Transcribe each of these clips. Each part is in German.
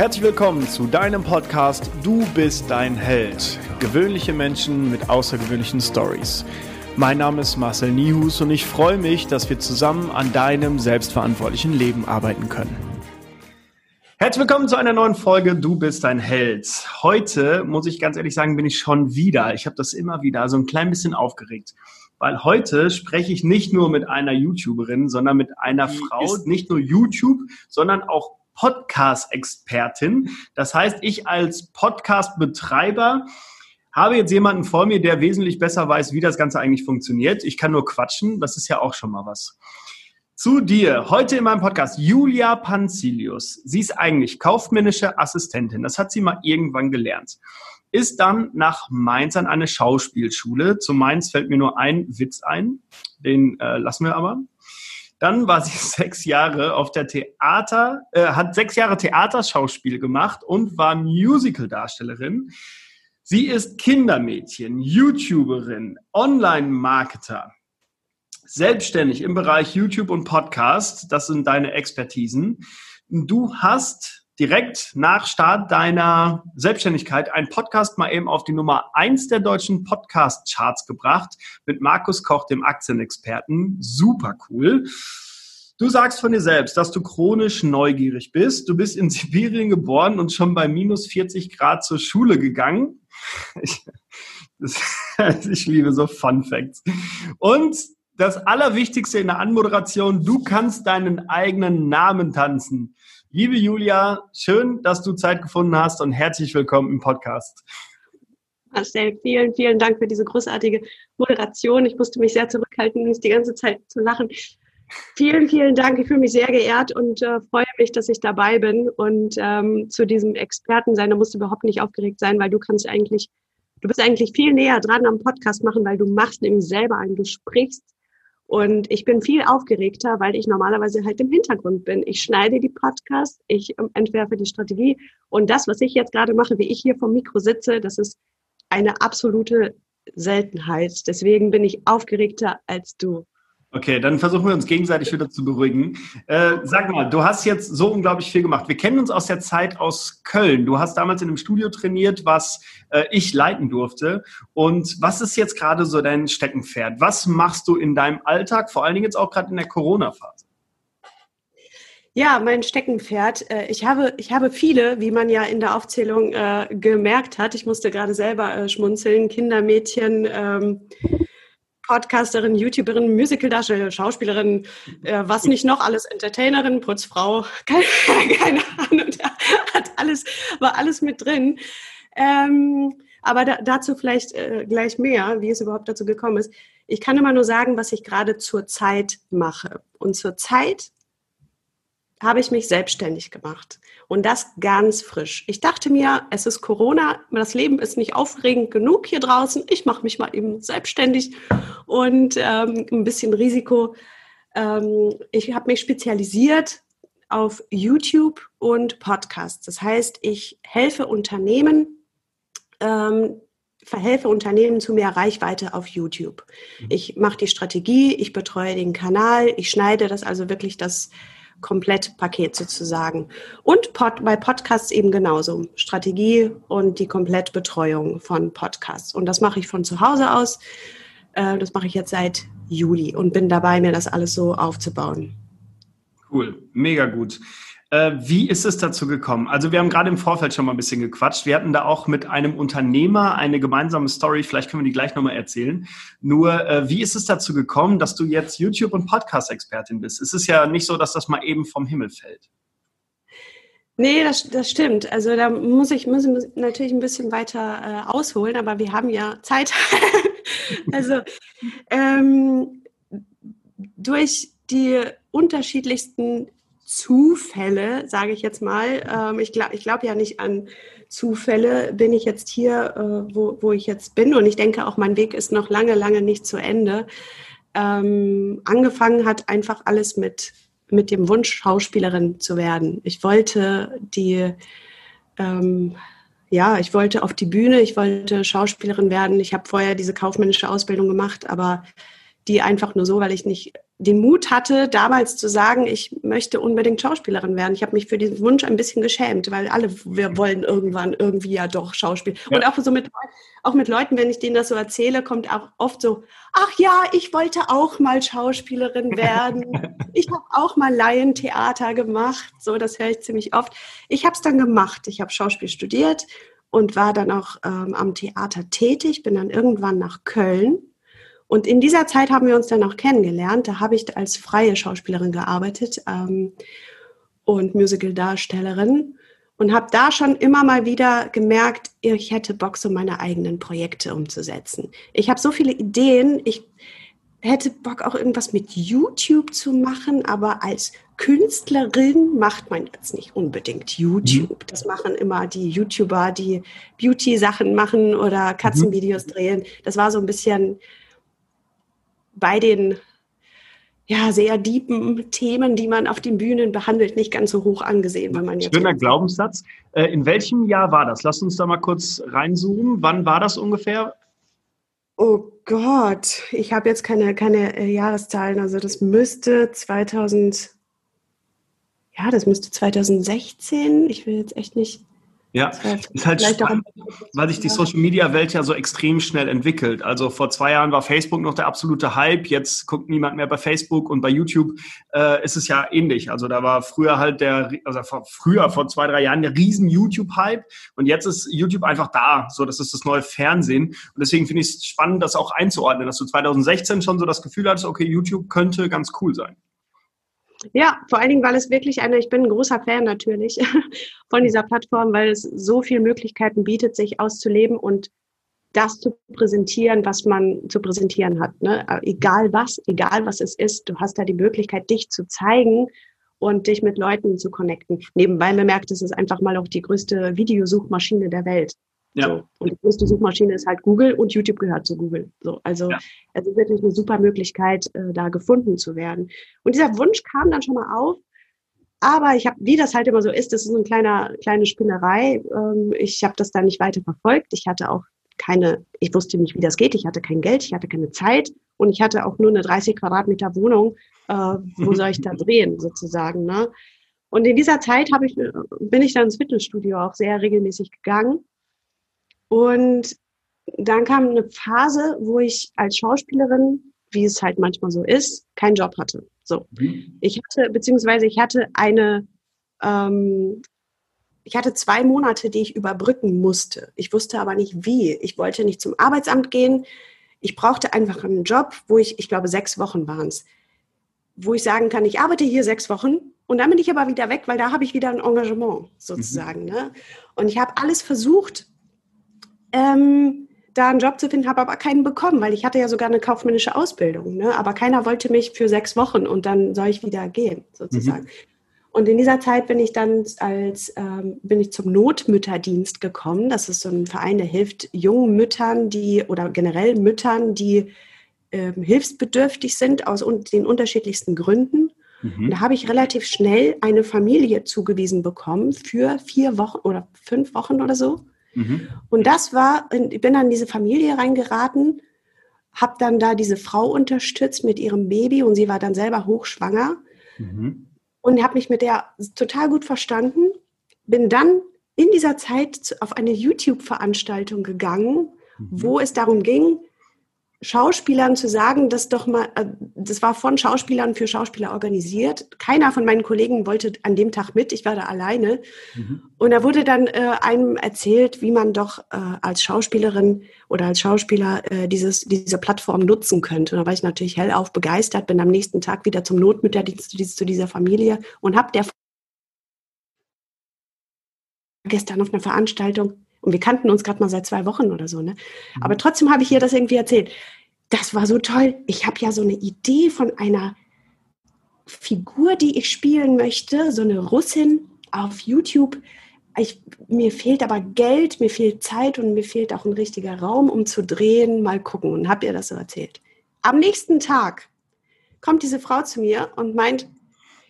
Herzlich willkommen zu deinem Podcast Du bist dein Held. Gewöhnliche Menschen mit außergewöhnlichen Stories. Mein Name ist Marcel Nihus und ich freue mich, dass wir zusammen an deinem selbstverantwortlichen Leben arbeiten können. Herzlich willkommen zu einer neuen Folge Du bist dein Held. Heute, muss ich ganz ehrlich sagen, bin ich schon wieder, ich habe das immer wieder so ein klein bisschen aufgeregt, weil heute spreche ich nicht nur mit einer YouTuberin, sondern mit einer Frau, nicht nur YouTube, sondern auch Podcast-Expertin. Das heißt, ich als Podcast-Betreiber habe jetzt jemanden vor mir, der wesentlich besser weiß, wie das Ganze eigentlich funktioniert. Ich kann nur quatschen, das ist ja auch schon mal was. Zu dir, heute in meinem Podcast, Julia Panzilius. Sie ist eigentlich kaufmännische Assistentin, das hat sie mal irgendwann gelernt. Ist dann nach Mainz an eine Schauspielschule. Zu Mainz fällt mir nur ein Witz ein, den äh, lassen wir aber. Dann war sie sechs Jahre auf der Theater, äh, hat sechs Jahre Theaterschauspiel gemacht und war Musical-Darstellerin. Sie ist Kindermädchen, YouTuberin, Online-Marketer, selbstständig im Bereich YouTube und Podcast. Das sind deine Expertisen. Du hast direkt nach Start deiner Selbstständigkeit einen Podcast mal eben auf die Nummer eins der deutschen Podcast-Charts gebracht mit Markus Koch, dem Aktienexperten. Super cool. Du sagst von dir selbst, dass du chronisch neugierig bist. Du bist in Sibirien geboren und schon bei minus 40 Grad zur Schule gegangen. Ich, das, ich liebe so Fun Facts. Und das Allerwichtigste in der Anmoderation, du kannst deinen eigenen Namen tanzen. Liebe Julia, schön, dass du Zeit gefunden hast und herzlich willkommen im Podcast. Marcel, vielen, vielen Dank für diese großartige Moderation. Ich musste mich sehr zurückhalten, nicht die ganze Zeit zu lachen. Vielen, vielen Dank. Ich fühle mich sehr geehrt und äh, freue mich, dass ich dabei bin. Und ähm, zu diesem Experten sein, da musst du überhaupt nicht aufgeregt sein, weil du kannst eigentlich, du bist eigentlich viel näher dran am Podcast machen, weil du machst nämlich selber einen, du sprichst und ich bin viel aufgeregter, weil ich normalerweise halt im Hintergrund bin. Ich schneide die Podcasts, ich ähm, entwerfe die Strategie. Und das, was ich jetzt gerade mache, wie ich hier vom Mikro sitze, das ist eine absolute Seltenheit. Deswegen bin ich aufgeregter als du. Okay, dann versuchen wir uns gegenseitig wieder zu beruhigen. Äh, sag mal, du hast jetzt so unglaublich viel gemacht. Wir kennen uns aus der Zeit aus Köln. Du hast damals in einem Studio trainiert, was äh, ich leiten durfte. Und was ist jetzt gerade so dein Steckenpferd? Was machst du in deinem Alltag, vor allen Dingen jetzt auch gerade in der Corona-Phase? Ja, mein Steckenpferd. Äh, ich habe, ich habe viele, wie man ja in der Aufzählung äh, gemerkt hat. Ich musste gerade selber äh, schmunzeln. Kindermädchen, ähm, Podcasterin, YouTuberin, Musicaldarstellerin, Schauspielerin, äh, was nicht noch alles, Entertainerin, Putzfrau, keine, keine Ahnung, hat alles, war alles mit drin. Ähm, aber da, dazu vielleicht äh, gleich mehr, wie es überhaupt dazu gekommen ist. Ich kann immer nur sagen, was ich gerade zur Zeit mache. Und zur Zeit habe ich mich selbstständig gemacht. Und das ganz frisch. Ich dachte mir, es ist Corona, das Leben ist nicht aufregend genug hier draußen. Ich mache mich mal eben selbstständig und ähm, ein bisschen Risiko. Ähm, ich habe mich spezialisiert auf YouTube und Podcasts. Das heißt, ich helfe Unternehmen, ähm, verhelfe Unternehmen zu mehr Reichweite auf YouTube. Mhm. Ich mache die Strategie, ich betreue den Kanal, ich schneide das also wirklich das Komplettpaket sozusagen. Und Pod, bei Podcasts eben genauso. Strategie und die Komplettbetreuung von Podcasts. Und das mache ich von zu Hause aus. Äh, das mache ich jetzt seit Juli und bin dabei, mir das alles so aufzubauen. Cool, mega gut. Äh, wie ist es dazu gekommen? Also wir haben gerade im Vorfeld schon mal ein bisschen gequatscht. Wir hatten da auch mit einem Unternehmer eine gemeinsame Story. Vielleicht können wir die gleich nochmal erzählen. Nur, äh, wie ist es dazu gekommen, dass du jetzt YouTube- und Podcast-Expertin bist? Es ist ja nicht so, dass das mal eben vom Himmel fällt. Nee, das, das stimmt. Also da muss ich, muss ich natürlich ein bisschen weiter äh, ausholen, aber wir haben ja Zeit. also ähm, durch die unterschiedlichsten Zufälle, sage ich jetzt mal. Ähm, ich glaube ich glaub ja nicht an Zufälle, bin ich jetzt hier, äh, wo, wo ich jetzt bin. Und ich denke auch, mein Weg ist noch lange, lange nicht zu Ende. Ähm, angefangen hat einfach alles mit, mit dem Wunsch, Schauspielerin zu werden. Ich wollte die, ähm, ja, ich wollte auf die Bühne, ich wollte Schauspielerin werden. Ich habe vorher diese kaufmännische Ausbildung gemacht, aber die einfach nur so, weil ich nicht den Mut hatte, damals zu sagen, ich möchte unbedingt Schauspielerin werden. Ich habe mich für diesen Wunsch ein bisschen geschämt, weil alle, wir wollen irgendwann irgendwie ja doch Schauspiel. Ja. Und auch so mit, auch mit Leuten, wenn ich denen das so erzähle, kommt auch oft so, ach ja, ich wollte auch mal Schauspielerin werden. ich habe auch mal Laientheater gemacht. So, das höre ich ziemlich oft. Ich habe es dann gemacht. Ich habe Schauspiel studiert und war dann auch ähm, am Theater tätig, bin dann irgendwann nach Köln und in dieser Zeit haben wir uns dann auch kennengelernt. Da habe ich als freie Schauspielerin gearbeitet ähm, und Musical-Darstellerin und habe da schon immer mal wieder gemerkt, ich hätte Bock, so meine eigenen Projekte umzusetzen. Ich habe so viele Ideen. Ich hätte Bock, auch irgendwas mit YouTube zu machen, aber als Künstlerin macht man jetzt nicht unbedingt YouTube. Mhm. Das machen immer die YouTuber, die Beauty-Sachen machen oder Katzenvideos mhm. drehen. Das war so ein bisschen bei den ja, sehr deepen Themen, die man auf den Bühnen behandelt, nicht ganz so hoch angesehen, wenn man jetzt. Schöner Glaubenssatz. Äh, in welchem Jahr war das? Lass uns da mal kurz reinzoomen. Wann war das ungefähr? Oh Gott, ich habe jetzt keine, keine äh, Jahreszahlen. Also das müsste 2000, ja, das müsste 2016. Ich will jetzt echt nicht ja, ist halt spannend, weil sich die Social-Media-Welt ja so extrem schnell entwickelt. Also vor zwei Jahren war Facebook noch der absolute Hype, jetzt guckt niemand mehr bei Facebook und bei YouTube äh, ist es ja ähnlich. Also da war früher halt der, also vor, früher, vor zwei, drei Jahren, der riesen YouTube-Hype und jetzt ist YouTube einfach da. So, das ist das neue Fernsehen. Und deswegen finde ich es spannend, das auch einzuordnen, dass du 2016 schon so das Gefühl hattest, okay, YouTube könnte ganz cool sein. Ja, vor allen Dingen, weil es wirklich eine, ich bin ein großer Fan natürlich von dieser Plattform, weil es so viele Möglichkeiten bietet, sich auszuleben und das zu präsentieren, was man zu präsentieren hat. Ne? Egal was, egal was es ist, du hast da die Möglichkeit, dich zu zeigen und dich mit Leuten zu connecten. Nebenbei bemerkt, es ist einfach mal auch die größte Videosuchmaschine der Welt. Ja. So. Und die größte Suchmaschine ist halt Google und YouTube gehört zu Google. So, also ja. es ist wirklich eine super Möglichkeit, äh, da gefunden zu werden. Und dieser Wunsch kam dann schon mal auf. Aber ich habe, wie das halt immer so ist, das ist eine kleine, kleine Spinnerei. Ähm, ich habe das dann nicht weiter verfolgt. Ich hatte auch keine, ich wusste nicht, wie das geht. Ich hatte kein Geld, ich hatte keine Zeit und ich hatte auch nur eine 30 Quadratmeter Wohnung. Äh, wo soll ich da drehen, sozusagen? Ne? Und in dieser Zeit habe ich, bin ich dann ins Fitnessstudio auch sehr regelmäßig gegangen und dann kam eine Phase, wo ich als Schauspielerin, wie es halt manchmal so ist, keinen Job hatte. So, mhm. ich hatte beziehungsweise ich hatte eine, ähm, ich hatte zwei Monate, die ich überbrücken musste. Ich wusste aber nicht wie. Ich wollte nicht zum Arbeitsamt gehen. Ich brauchte einfach einen Job, wo ich, ich glaube, sechs Wochen waren es, wo ich sagen kann, ich arbeite hier sechs Wochen und dann bin ich aber wieder weg, weil da habe ich wieder ein Engagement sozusagen. Mhm. Ne? Und ich habe alles versucht, ähm, da einen Job zu finden, habe aber keinen bekommen, weil ich hatte ja sogar eine kaufmännische Ausbildung. Ne? Aber keiner wollte mich für sechs Wochen und dann soll ich wieder gehen, sozusagen. Mhm. Und in dieser Zeit bin ich dann als ähm, bin ich zum Notmütterdienst gekommen. Das ist so ein Verein, der hilft jungen Müttern, die oder generell Müttern, die ähm, hilfsbedürftig sind aus un den unterschiedlichsten Gründen. Mhm. Und da habe ich relativ schnell eine Familie zugewiesen bekommen für vier Wochen oder fünf Wochen oder so. Mhm. Und das war, ich bin dann in diese Familie reingeraten, habe dann da diese Frau unterstützt mit ihrem Baby und sie war dann selber hochschwanger mhm. und habe mich mit der total gut verstanden. Bin dann in dieser Zeit auf eine YouTube-Veranstaltung gegangen, mhm. wo es darum ging, Schauspielern zu sagen, dass doch mal, äh, das war von Schauspielern für Schauspieler organisiert. Keiner von meinen Kollegen wollte an dem Tag mit, ich war da alleine. Mhm. Und da wurde dann äh, einem erzählt, wie man doch äh, als Schauspielerin oder als Schauspieler äh, dieses, diese Plattform nutzen könnte. Und da war ich natürlich hellauf begeistert, bin am nächsten Tag wieder zum Notmütterdienst zu dieser Familie und habe der gestern auf einer Veranstaltung und wir kannten uns gerade mal seit zwei Wochen oder so, ne? Mhm. Aber trotzdem habe ich ihr das irgendwie erzählt. Das war so toll. Ich habe ja so eine Idee von einer Figur, die ich spielen möchte, so eine Russin auf YouTube. Ich, mir fehlt aber Geld, mir fehlt Zeit und mir fehlt auch ein richtiger Raum, um zu drehen. Mal gucken. Und habe ihr das so erzählt. Am nächsten Tag kommt diese Frau zu mir und meint,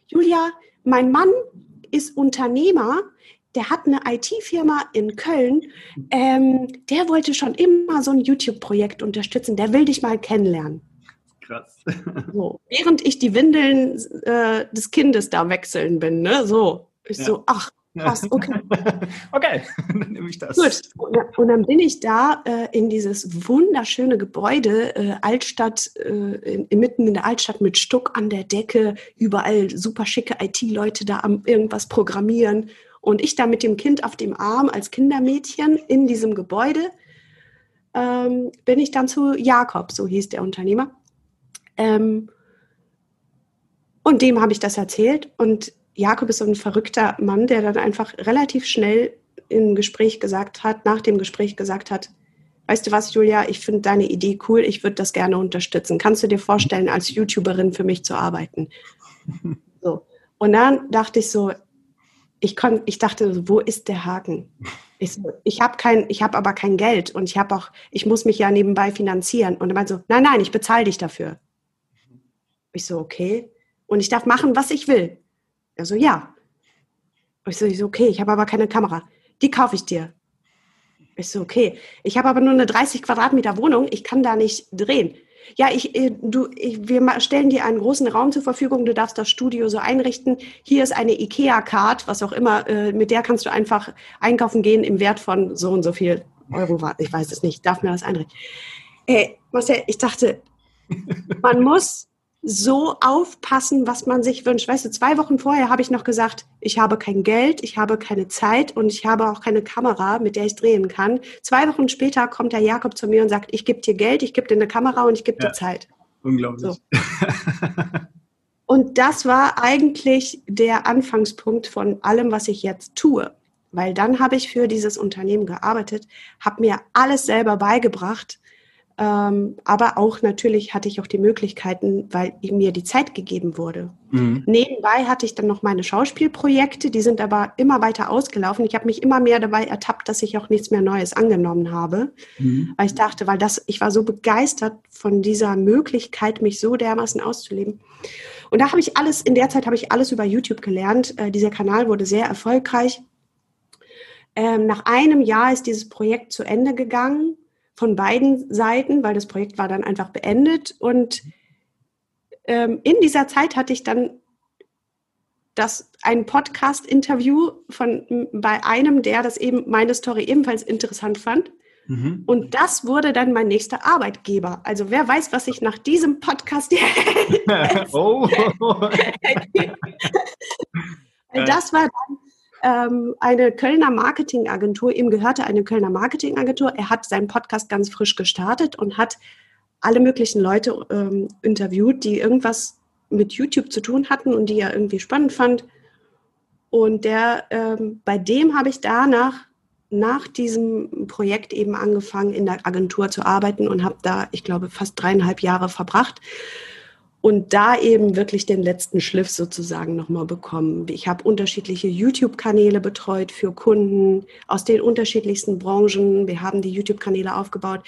Julia, mein Mann ist Unternehmer der hat eine IT-Firma in Köln, ähm, der wollte schon immer so ein YouTube-Projekt unterstützen, der will dich mal kennenlernen. Krass. So, während ich die Windeln äh, des Kindes da wechseln bin, ne? So. Ich ja. so, ach, Krass, okay. okay, dann nehme ich das. Gut, und dann bin ich da äh, in dieses wunderschöne Gebäude, äh, Altstadt, äh, mitten in der Altstadt mit Stuck an der Decke, überall super schicke IT-Leute da am irgendwas programmieren. Und ich da mit dem Kind auf dem Arm als Kindermädchen in diesem Gebäude, ähm, bin ich dann zu Jakob, so hieß der Unternehmer. Ähm, und dem habe ich das erzählt und Jakob ist so ein verrückter Mann, der dann einfach relativ schnell im Gespräch gesagt hat, nach dem Gespräch gesagt hat, weißt du was, Julia, ich finde deine Idee cool, ich würde das gerne unterstützen. Kannst du dir vorstellen, als YouTuberin für mich zu arbeiten? So. Und dann dachte ich so, ich, kon, ich dachte, wo ist der Haken? Ich, so, ich habe kein, ich habe aber kein Geld und ich habe auch, ich muss mich ja nebenbei finanzieren. Und er meinte so, nein, nein, ich bezahle dich dafür. Ich so, okay. Und ich darf machen, was ich will. Er so, ja. Ich so, ich so okay, ich habe aber keine Kamera. Die kaufe ich dir. Ich so, okay. Ich habe aber nur eine 30 Quadratmeter Wohnung, ich kann da nicht drehen. Ja, ich, äh, du, ich, wir stellen dir einen großen Raum zur Verfügung, du darfst das Studio so einrichten. Hier ist eine IKEA-Card, was auch immer, äh, mit der kannst du einfach einkaufen gehen im Wert von so und so viel Euro. Ich weiß es nicht, darf mir das einrichten. Ey, Marcel, ich dachte, man muss so aufpassen, was man sich wünscht. Weißt du, zwei Wochen vorher habe ich noch gesagt, ich habe kein Geld, ich habe keine Zeit und ich habe auch keine Kamera, mit der ich drehen kann. Zwei Wochen später kommt der Jakob zu mir und sagt, ich gebe dir Geld, ich gebe dir eine Kamera und ich gebe ja. dir Zeit. Unglaublich. So. und das war eigentlich der Anfangspunkt von allem, was ich jetzt tue. Weil dann habe ich für dieses Unternehmen gearbeitet, habe mir alles selber beigebracht, aber auch natürlich hatte ich auch die Möglichkeiten, weil mir die Zeit gegeben wurde. Mhm. Nebenbei hatte ich dann noch meine Schauspielprojekte, die sind aber immer weiter ausgelaufen. Ich habe mich immer mehr dabei ertappt, dass ich auch nichts mehr Neues angenommen habe, mhm. weil ich dachte, weil das, ich war so begeistert von dieser Möglichkeit, mich so dermaßen auszuleben. Und da habe ich alles, in der Zeit habe ich alles über YouTube gelernt. Äh, dieser Kanal wurde sehr erfolgreich. Ähm, nach einem Jahr ist dieses Projekt zu Ende gegangen von beiden Seiten, weil das Projekt war dann einfach beendet. Und ähm, in dieser Zeit hatte ich dann das ein Podcast-Interview von bei einem, der das eben meine Story ebenfalls interessant fand. Mhm. Und das wurde dann mein nächster Arbeitgeber. Also wer weiß, was ich nach diesem Podcast. oh. das war dann ähm, eine Kölner Marketingagentur, ihm gehörte eine Kölner Marketingagentur. Er hat seinen Podcast ganz frisch gestartet und hat alle möglichen Leute ähm, interviewt, die irgendwas mit YouTube zu tun hatten und die er irgendwie spannend fand. Und der, ähm, bei dem habe ich danach, nach diesem Projekt eben angefangen, in der Agentur zu arbeiten und habe da, ich glaube, fast dreieinhalb Jahre verbracht und da eben wirklich den letzten Schliff sozusagen nochmal bekommen. Ich habe unterschiedliche YouTube-Kanäle betreut für Kunden aus den unterschiedlichsten Branchen. Wir haben die YouTube-Kanäle aufgebaut.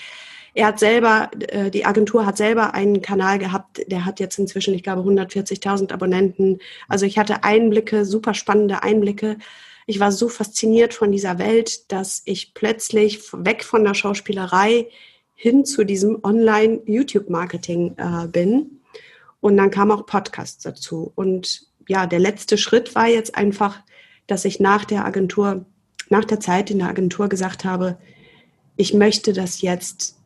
Er hat selber, äh, die Agentur hat selber einen Kanal gehabt, der hat jetzt inzwischen, ich glaube, 140.000 Abonnenten. Also ich hatte Einblicke, super spannende Einblicke. Ich war so fasziniert von dieser Welt, dass ich plötzlich weg von der Schauspielerei hin zu diesem Online-YouTube-Marketing äh, bin und dann kam auch Podcast dazu. Und ja, der letzte Schritt war jetzt einfach, dass ich nach der Agentur, nach der Zeit in der Agentur gesagt habe, ich möchte das jetzt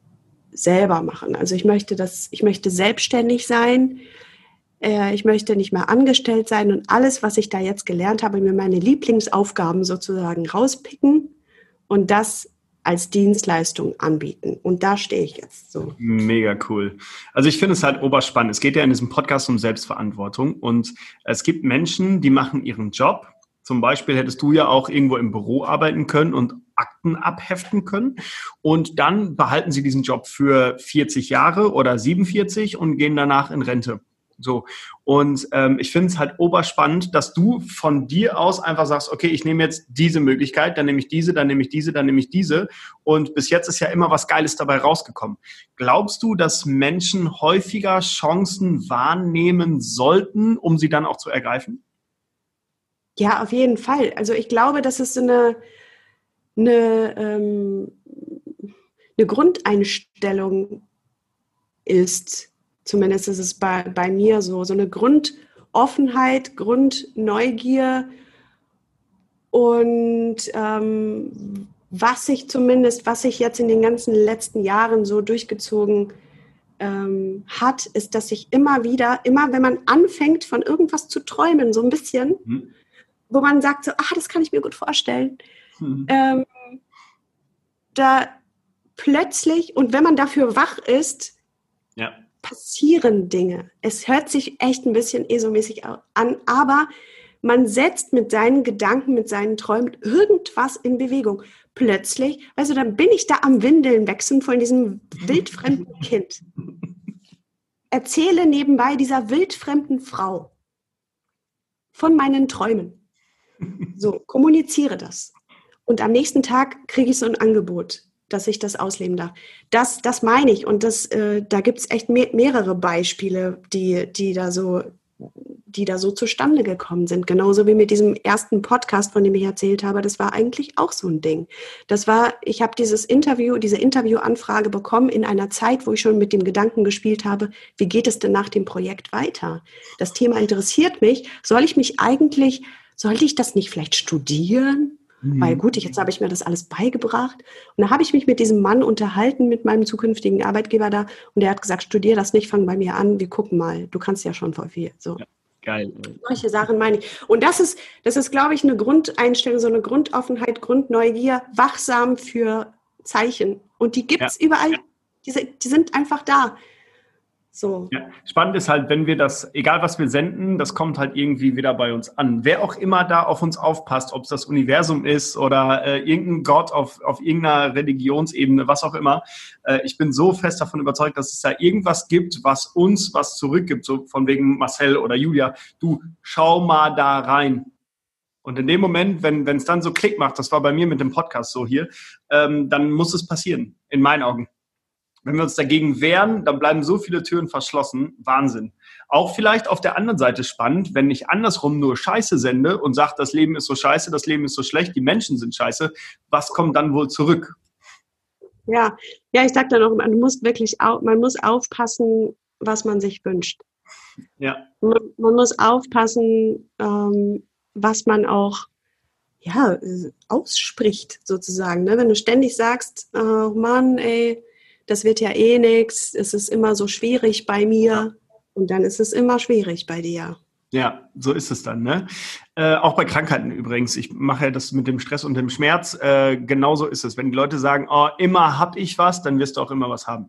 selber machen. Also ich möchte das, ich möchte selbstständig sein. Äh, ich möchte nicht mehr angestellt sein und alles, was ich da jetzt gelernt habe, mir meine Lieblingsaufgaben sozusagen rauspicken und das als Dienstleistung anbieten. Und da stehe ich jetzt so. Mega cool. Also ich finde es halt oberspannend. Es geht ja in diesem Podcast um Selbstverantwortung und es gibt Menschen, die machen ihren Job. Zum Beispiel hättest du ja auch irgendwo im Büro arbeiten können und Akten abheften können. Und dann behalten sie diesen Job für 40 Jahre oder 47 und gehen danach in Rente. So. Und ähm, ich finde es halt oberspannend, dass du von dir aus einfach sagst, okay, ich nehme jetzt diese Möglichkeit, dann nehme ich diese, dann nehme ich diese, dann nehme ich diese. Und bis jetzt ist ja immer was Geiles dabei rausgekommen. Glaubst du, dass Menschen häufiger Chancen wahrnehmen sollten, um sie dann auch zu ergreifen? Ja, auf jeden Fall. Also ich glaube, dass es so eine, eine, ähm, eine Grundeinstellung ist, Zumindest ist es bei, bei mir so, so eine Grundoffenheit, Grundneugier und ähm, was sich zumindest, was sich jetzt in den ganzen letzten Jahren so durchgezogen ähm, hat, ist, dass sich immer wieder, immer wenn man anfängt von irgendwas zu träumen, so ein bisschen, mhm. wo man sagt so, ah, das kann ich mir gut vorstellen, mhm. ähm, da plötzlich, und wenn man dafür wach ist, ja. Passieren Dinge. Es hört sich echt ein bisschen ESO-mäßig an, aber man setzt mit seinen Gedanken, mit seinen Träumen irgendwas in Bewegung. Plötzlich, also dann bin ich da am Windeln wechseln von diesem wildfremden Kind. Erzähle nebenbei dieser wildfremden Frau von meinen Träumen. So, kommuniziere das. Und am nächsten Tag kriege ich so ein Angebot dass ich das ausleben darf. Das, das meine ich. Und das, äh, da gibt es echt me mehrere Beispiele, die, die da so die da so zustande gekommen sind. Genauso wie mit diesem ersten Podcast, von dem ich erzählt habe, das war eigentlich auch so ein Ding. Das war, ich habe dieses Interview, diese Interviewanfrage bekommen in einer Zeit, wo ich schon mit dem Gedanken gespielt habe, wie geht es denn nach dem Projekt weiter? Das Thema interessiert mich. Soll ich mich eigentlich, sollte ich das nicht vielleicht studieren? Mhm. Weil gut, jetzt habe ich mir das alles beigebracht. Und da habe ich mich mit diesem Mann unterhalten, mit meinem zukünftigen Arbeitgeber da. Und der hat gesagt, studier das nicht, fang bei mir an, wir gucken mal. Du kannst ja schon voll viel. So. Ja. Geil. Solche Sachen meine ich. Und das ist, das ist, glaube ich, eine Grundeinstellung, so eine Grundoffenheit, Grundneugier, wachsam für Zeichen. Und die gibt es ja. überall. Die, die sind einfach da. So. Ja, spannend ist halt, wenn wir das, egal was wir senden, das kommt halt irgendwie wieder bei uns an. Wer auch immer da auf uns aufpasst, ob es das Universum ist oder äh, irgendein Gott auf, auf irgendeiner Religionsebene, was auch immer, äh, ich bin so fest davon überzeugt, dass es da irgendwas gibt, was uns was zurückgibt, so von wegen Marcel oder Julia, du schau mal da rein. Und in dem Moment, wenn es dann so Klick macht, das war bei mir mit dem Podcast so hier, ähm, dann muss es passieren, in meinen Augen. Wenn wir uns dagegen wehren, dann bleiben so viele Türen verschlossen. Wahnsinn. Auch vielleicht auf der anderen Seite spannend, wenn ich andersrum nur Scheiße sende und sage, das Leben ist so scheiße, das Leben ist so schlecht, die Menschen sind scheiße, was kommt dann wohl zurück? Ja, ja, ich sag da noch, man muss wirklich, man muss aufpassen, was man sich wünscht. Ja. Man, man muss aufpassen, ähm, was man auch ja, ausspricht, sozusagen. Ne? Wenn du ständig sagst, oh Mann, ey, das wird ja eh nichts, es ist immer so schwierig bei mir und dann ist es immer schwierig bei dir. Ja, so ist es dann. Ne? Äh, auch bei Krankheiten übrigens. Ich mache ja das mit dem Stress und dem Schmerz. Äh, genauso ist es. Wenn die Leute sagen, oh, immer hab ich was, dann wirst du auch immer was haben.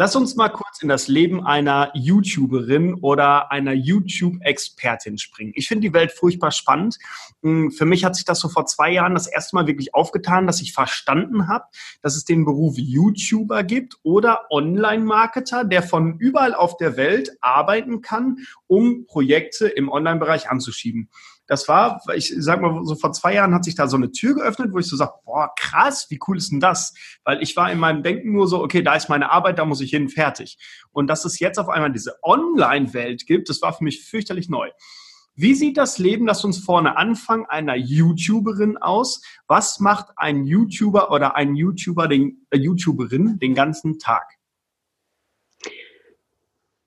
Lass uns mal kurz in das Leben einer YouTuberin oder einer YouTube-Expertin springen. Ich finde die Welt furchtbar spannend. Hm, für mich hat sich das so vor zwei Jahren das erste Mal wirklich aufgetan, dass ich verstanden habe, dass es den Beruf YouTuber gibt oder Online-Marketer, der von überall auf der Welt arbeiten kann, um Projekte im Online-Bereich anzuschieben das war, ich sag mal, so vor zwei Jahren hat sich da so eine Tür geöffnet, wo ich so sage, boah, krass, wie cool ist denn das? Weil ich war in meinem Denken nur so, okay, da ist meine Arbeit, da muss ich hin, fertig. Und dass es jetzt auf einmal diese Online-Welt gibt, das war für mich fürchterlich neu. Wie sieht das Leben, lass uns vorne anfangen, einer YouTuberin aus? Was macht ein YouTuber oder ein YouTuber, den, äh, YouTuberin den ganzen Tag?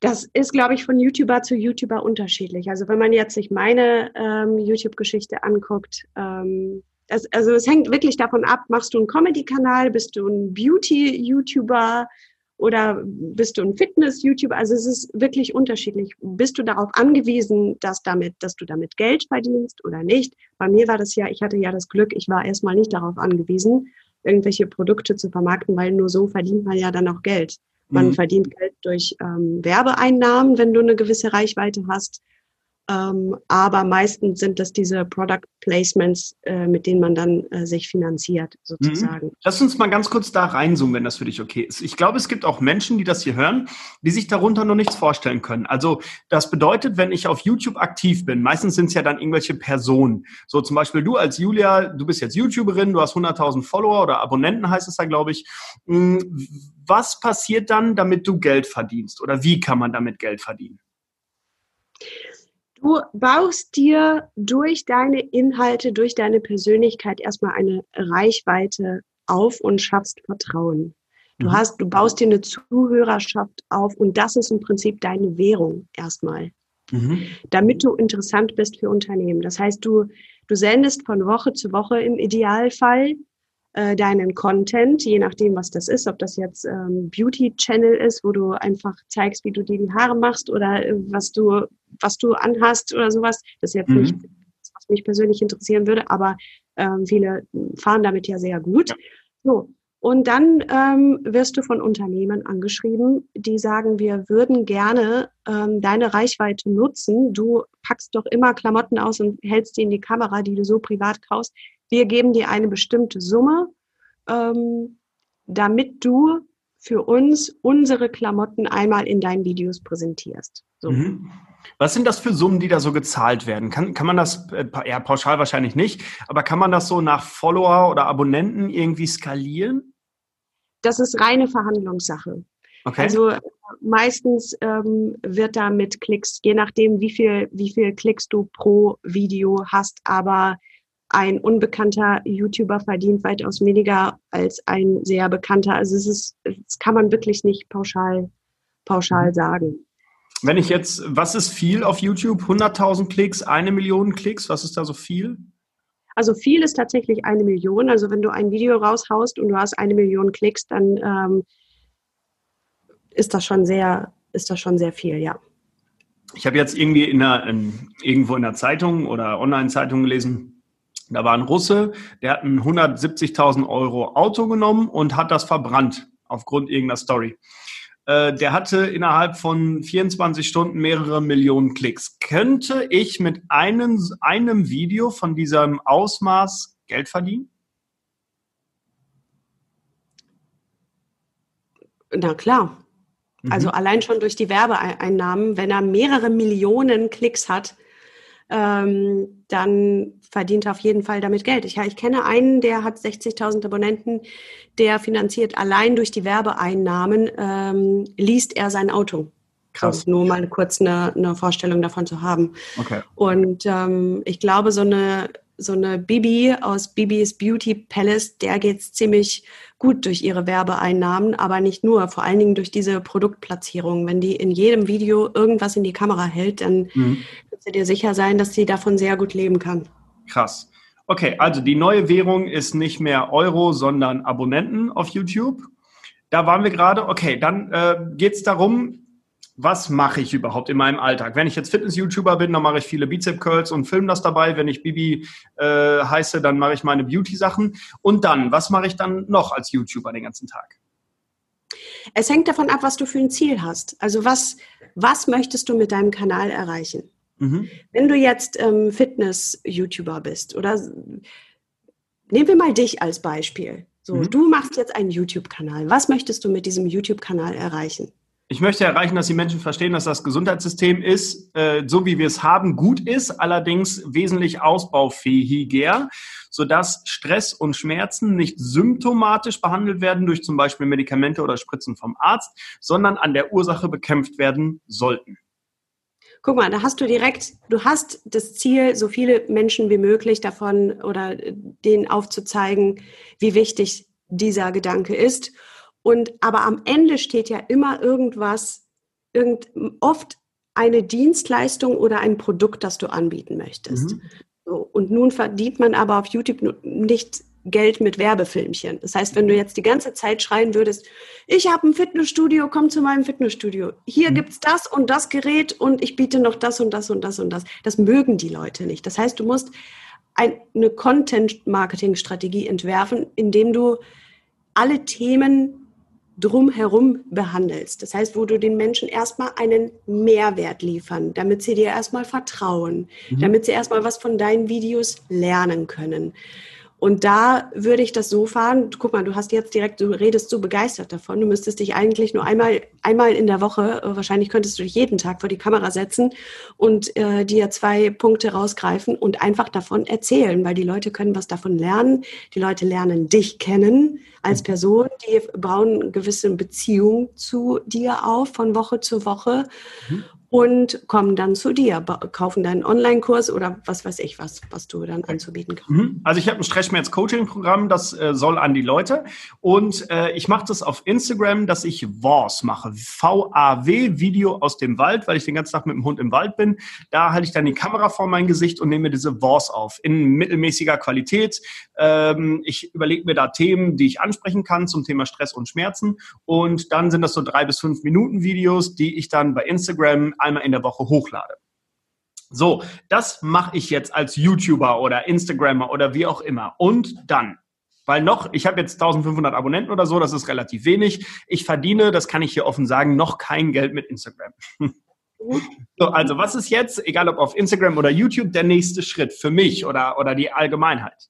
Das ist, glaube ich, von YouTuber zu YouTuber unterschiedlich. Also wenn man jetzt sich meine ähm, YouTube-Geschichte anguckt, ähm, das, also es hängt wirklich davon ab, machst du einen Comedy-Kanal, bist du ein Beauty-YouTuber oder bist du ein Fitness-YouTuber? Also es ist wirklich unterschiedlich. Bist du darauf angewiesen, dass damit, dass du damit Geld verdienst oder nicht? Bei mir war das ja, ich hatte ja das Glück, ich war erstmal nicht darauf angewiesen, irgendwelche Produkte zu vermarkten, weil nur so verdient man ja dann auch Geld. Man mhm. verdient Geld durch ähm, Werbeeinnahmen, wenn du eine gewisse Reichweite hast. Ähm, aber meistens sind das diese Product Placements, äh, mit denen man dann äh, sich finanziert, sozusagen. Mhm. Lass uns mal ganz kurz da reinzoomen, wenn das für dich okay ist. Ich glaube, es gibt auch Menschen, die das hier hören, die sich darunter noch nichts vorstellen können. Also das bedeutet, wenn ich auf YouTube aktiv bin, meistens sind es ja dann irgendwelche Personen. So zum Beispiel du als Julia, du bist jetzt YouTuberin, du hast 100.000 Follower oder Abonnenten heißt es da, glaube ich. Hm, was passiert dann, damit du Geld verdienst? Oder wie kann man damit Geld verdienen? Du baust dir durch deine Inhalte, durch deine Persönlichkeit erstmal eine Reichweite auf und schaffst Vertrauen. Du mhm. hast, du baust dir eine Zuhörerschaft auf und das ist im Prinzip deine Währung erstmal. Mhm. Damit du interessant bist für Unternehmen. Das heißt, du, du sendest von Woche zu Woche im Idealfall äh, deinen Content, je nachdem, was das ist, ob das jetzt ähm, Beauty Channel ist, wo du einfach zeigst, wie du dir die Haare machst oder äh, was du, was du anhast oder sowas. Das ist jetzt mhm. nicht, was mich persönlich interessieren würde, aber ähm, viele fahren damit ja sehr gut. Ja. So. Und dann ähm, wirst du von Unternehmen angeschrieben, die sagen, wir würden gerne ähm, deine Reichweite nutzen. Du packst doch immer Klamotten aus und hältst die in die Kamera, die du so privat kaufst. Wir geben dir eine bestimmte Summe, ähm, damit du für uns unsere Klamotten einmal in deinen Videos präsentierst. So. Mhm. Was sind das für Summen, die da so gezahlt werden? Kann, kann man das, äh, ja, pauschal wahrscheinlich nicht, aber kann man das so nach Follower oder Abonnenten irgendwie skalieren? Das ist reine Verhandlungssache. Okay. Also meistens ähm, wird da mit Klicks, je nachdem, wie viel, wie viel Klicks du pro Video hast, aber ein unbekannter YouTuber verdient weitaus weniger als ein sehr bekannter. Also es ist, das kann man wirklich nicht pauschal, pauschal mhm. sagen. Wenn ich jetzt, was ist viel auf YouTube? 100.000 Klicks, eine Million Klicks? Was ist da so viel? Also viel ist tatsächlich eine Million. Also wenn du ein Video raushaust und du hast eine Million Klicks, dann ähm, ist das schon sehr, ist das schon sehr viel, ja. Ich habe jetzt irgendwie in der, in, irgendwo in der Zeitung oder Online-Zeitung gelesen, da war ein Russe, der hat ein 170.000 Euro Auto genommen und hat das verbrannt aufgrund irgendeiner Story. Äh, der hatte innerhalb von 24 Stunden mehrere Millionen Klicks. Könnte ich mit einem, einem Video von diesem Ausmaß Geld verdienen? Na klar. Also mhm. allein schon durch die Werbeeinnahmen, wenn er mehrere Millionen Klicks hat, ähm, dann verdient er auf jeden Fall damit Geld. Ich, ich kenne einen, der hat 60.000 Abonnenten, der finanziert allein durch die Werbeeinnahmen, ähm, liest er sein Auto. Krass. Nur mal kurz eine, eine Vorstellung davon zu haben. Okay. Und ähm, ich glaube, so eine so eine Bibi aus Bibis Beauty Palace, der geht's ziemlich gut durch ihre Werbeeinnahmen, aber nicht nur, vor allen Dingen durch diese Produktplatzierung. Wenn die in jedem Video irgendwas in die Kamera hält, dann mhm kannst du dir sicher sein, dass sie davon sehr gut leben kann. Krass. Okay, also die neue Währung ist nicht mehr Euro, sondern Abonnenten auf YouTube. Da waren wir gerade. Okay, dann äh, geht es darum, was mache ich überhaupt in meinem Alltag? Wenn ich jetzt Fitness-YouTuber bin, dann mache ich viele Bizep-Curls und filme das dabei. Wenn ich Bibi äh, heiße, dann mache ich meine Beauty-Sachen. Und dann, was mache ich dann noch als YouTuber den ganzen Tag? Es hängt davon ab, was du für ein Ziel hast. Also was, was möchtest du mit deinem Kanal erreichen? Mhm. Wenn du jetzt ähm, Fitness-YouTuber bist oder nehmen wir mal dich als Beispiel. So, mhm. du machst jetzt einen YouTube-Kanal. Was möchtest du mit diesem YouTube-Kanal erreichen? Ich möchte erreichen, dass die Menschen verstehen, dass das Gesundheitssystem ist, äh, so wie wir es haben, gut ist, allerdings wesentlich ausbaufähiger, sodass Stress und Schmerzen nicht symptomatisch behandelt werden durch zum Beispiel Medikamente oder Spritzen vom Arzt, sondern an der Ursache bekämpft werden sollten. Guck mal, da hast du direkt, du hast das Ziel, so viele Menschen wie möglich davon oder denen aufzuzeigen, wie wichtig dieser Gedanke ist. Und aber am Ende steht ja immer irgendwas, irgend, oft eine Dienstleistung oder ein Produkt, das du anbieten möchtest. Mhm. So, und nun verdient man aber auf YouTube nicht Geld mit Werbefilmchen. Das heißt, wenn du jetzt die ganze Zeit schreien würdest, ich habe ein Fitnessstudio, komm zu meinem Fitnessstudio. Hier mhm. gibt's das und das Gerät und ich biete noch das und das und das und das. Das mögen die Leute nicht. Das heißt, du musst eine Content-Marketing-Strategie entwerfen, indem du alle Themen drumherum behandelst. Das heißt, wo du den Menschen erstmal einen Mehrwert liefern, damit sie dir erstmal vertrauen, mhm. damit sie erstmal was von deinen Videos lernen können. Und da würde ich das so fahren, guck mal, du hast jetzt direkt, du redest so begeistert davon, du müsstest dich eigentlich nur einmal, einmal in der Woche, äh, wahrscheinlich könntest du dich jeden Tag vor die Kamera setzen und äh, dir zwei Punkte rausgreifen und einfach davon erzählen, weil die Leute können was davon lernen. Die Leute lernen dich kennen als mhm. Person, die bauen eine gewisse Beziehung zu dir auf von Woche zu Woche. Mhm. Und kommen dann zu dir, kaufen deinen Online-Kurs oder was weiß ich was, was du dann anzubieten kannst. Mhm. Also ich habe ein Stressschmerz-Coaching-Programm, das äh, soll an die Leute und äh, ich mache das auf Instagram, dass ich VAWs mache, V-A-W, Video aus dem Wald, weil ich den ganzen Tag mit dem Hund im Wald bin. Da halte ich dann die Kamera vor mein Gesicht und nehme diese VAWs auf in mittelmäßiger Qualität. Ähm, ich überlege mir da Themen, die ich ansprechen kann zum Thema Stress und Schmerzen und dann sind das so drei bis fünf Minuten Videos, die ich dann bei Instagram einmal in der Woche hochlade. So, das mache ich jetzt als YouTuber oder Instagrammer oder wie auch immer. Und dann, weil noch, ich habe jetzt 1500 Abonnenten oder so, das ist relativ wenig. Ich verdiene, das kann ich hier offen sagen, noch kein Geld mit Instagram. So, also was ist jetzt, egal ob auf Instagram oder YouTube, der nächste Schritt für mich oder, oder die Allgemeinheit?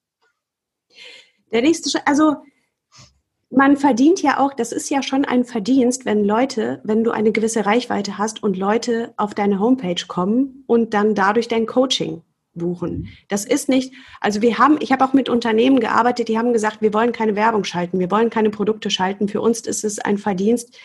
Der nächste Schritt, also man verdient ja auch, das ist ja schon ein Verdienst, wenn Leute, wenn du eine gewisse Reichweite hast und Leute auf deine Homepage kommen und dann dadurch dein Coaching buchen. Das ist nicht, also wir haben, ich habe auch mit Unternehmen gearbeitet, die haben gesagt, wir wollen keine Werbung schalten, wir wollen keine Produkte schalten. Für uns ist es ein Verdienst,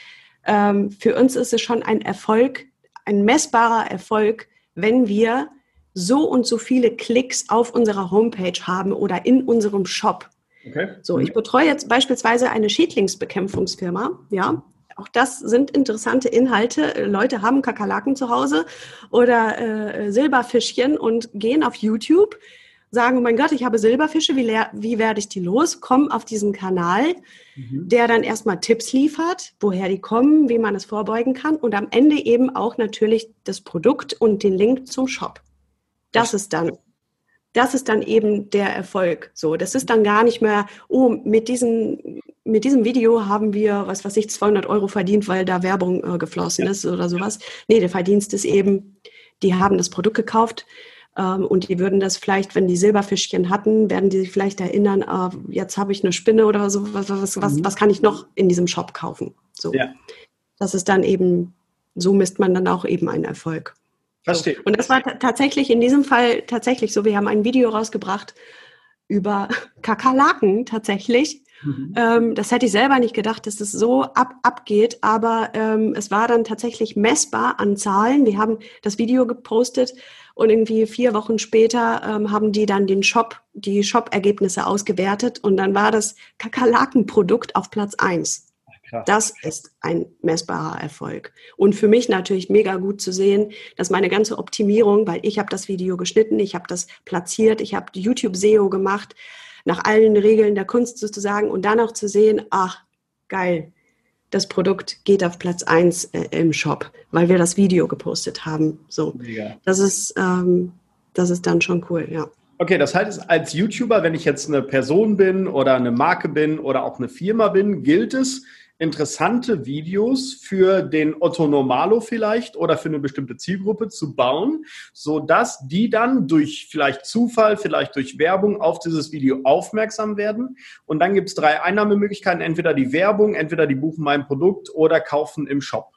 ähm, für uns ist es schon ein Erfolg, ein messbarer Erfolg, wenn wir so und so viele Klicks auf unserer Homepage haben oder in unserem Shop. Okay. So, ich betreue jetzt beispielsweise eine Schädlingsbekämpfungsfirma, ja. Auch das sind interessante Inhalte. Leute haben Kakerlaken zu Hause oder äh, Silberfischchen und gehen auf YouTube, sagen, oh mein Gott, ich habe Silberfische, wie, wie werde ich die los? Kommen auf diesen Kanal, mhm. der dann erstmal Tipps liefert, woher die kommen, wie man es vorbeugen kann und am Ende eben auch natürlich das Produkt und den Link zum Shop. Das, das ist dann das ist dann eben der Erfolg. So, das ist dann gar nicht mehr, oh, mit diesem, mit diesem Video haben wir, was weiß ich, 200 Euro verdient, weil da Werbung äh, geflossen ja. ist oder sowas. Nee, der Verdienst ist eben, die haben das Produkt gekauft ähm, und die würden das vielleicht, wenn die Silberfischchen hatten, werden die sich vielleicht erinnern, äh, jetzt habe ich eine Spinne oder so, was, was, was, mhm. was kann ich noch in diesem Shop kaufen? So. Ja. Das ist dann eben, so misst man dann auch eben einen Erfolg. Verstehe. Und das war tatsächlich in diesem Fall tatsächlich so. Wir haben ein Video rausgebracht über Kakerlaken tatsächlich. Mhm. Ähm, das hätte ich selber nicht gedacht, dass es das so ab, abgeht, aber ähm, es war dann tatsächlich messbar an Zahlen. Wir haben das Video gepostet und irgendwie vier Wochen später ähm, haben die dann den Shop, die Shop-Ergebnisse ausgewertet und dann war das Kakerlakenprodukt auf Platz eins. Krass. Das ist ein messbarer Erfolg. Und für mich natürlich mega gut zu sehen, dass meine ganze Optimierung, weil ich habe das Video geschnitten, ich habe das platziert, ich habe YouTube SEO gemacht, nach allen Regeln der Kunst sozusagen und dann auch zu sehen, ach, geil, das Produkt geht auf Platz 1 äh, im Shop, weil wir das Video gepostet haben. So, ja. das ist, ähm, das ist dann schon cool, ja. Okay, das heißt, als YouTuber, wenn ich jetzt eine Person bin oder eine Marke bin oder auch eine Firma bin, gilt es, interessante Videos für den Otto Normalo vielleicht oder für eine bestimmte Zielgruppe zu bauen, so dass die dann durch vielleicht Zufall, vielleicht durch Werbung auf dieses Video aufmerksam werden. Und dann gibt es drei Einnahmemöglichkeiten, entweder die Werbung, entweder die buchen mein Produkt oder kaufen im Shop.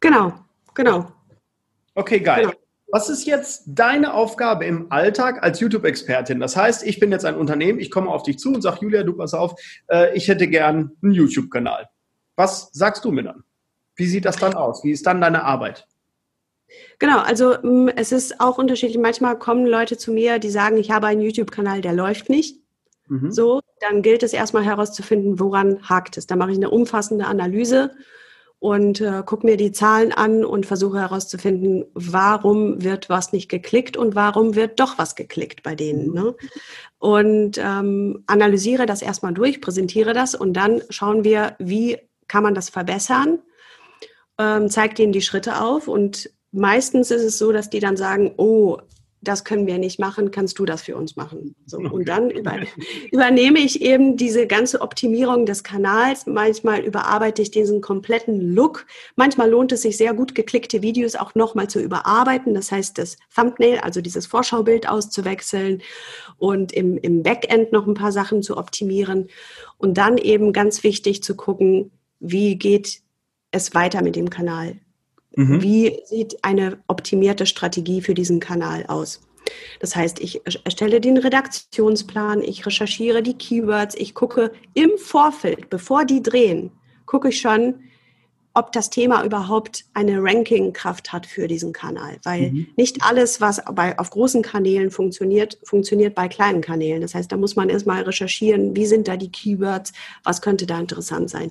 Genau, genau. Okay, geil. Genau. Was ist jetzt deine Aufgabe im Alltag als YouTube-Expertin? Das heißt, ich bin jetzt ein Unternehmen, ich komme auf dich zu und sage, Julia, du pass auf, äh, ich hätte gern einen YouTube-Kanal. Was sagst du mir dann? Wie sieht das dann aus? Wie ist dann deine Arbeit? Genau, also mm, es ist auch unterschiedlich. Manchmal kommen Leute zu mir, die sagen, ich habe einen YouTube-Kanal, der läuft nicht. Mhm. So, dann gilt es erstmal herauszufinden, woran hakt es. Da mache ich eine umfassende Analyse und äh, gucke mir die Zahlen an und versuche herauszufinden, warum wird was nicht geklickt und warum wird doch was geklickt bei denen. Mhm. Ne? Und ähm, analysiere das erstmal durch, präsentiere das und dann schauen wir, wie kann man das verbessern, ähm, zeigt ihnen die Schritte auf und meistens ist es so, dass die dann sagen, oh, das können wir nicht machen, kannst du das für uns machen? So, okay. Und dann über, übernehme ich eben diese ganze Optimierung des Kanals. Manchmal überarbeite ich diesen kompletten Look. Manchmal lohnt es sich sehr gut geklickte Videos auch nochmal zu überarbeiten. Das heißt, das Thumbnail, also dieses Vorschaubild auszuwechseln und im, im Backend noch ein paar Sachen zu optimieren. Und dann eben ganz wichtig zu gucken, wie geht es weiter mit dem Kanal? Mhm. Wie sieht eine optimierte Strategie für diesen Kanal aus? Das heißt, ich erstelle den Redaktionsplan, ich recherchiere die Keywords, ich gucke im Vorfeld, bevor die drehen, gucke ich schon, ob das Thema überhaupt eine Rankingkraft hat für diesen Kanal. Weil mhm. nicht alles, was bei, auf großen Kanälen funktioniert, funktioniert bei kleinen Kanälen. Das heißt, da muss man erstmal recherchieren, wie sind da die Keywords, was könnte da interessant sein.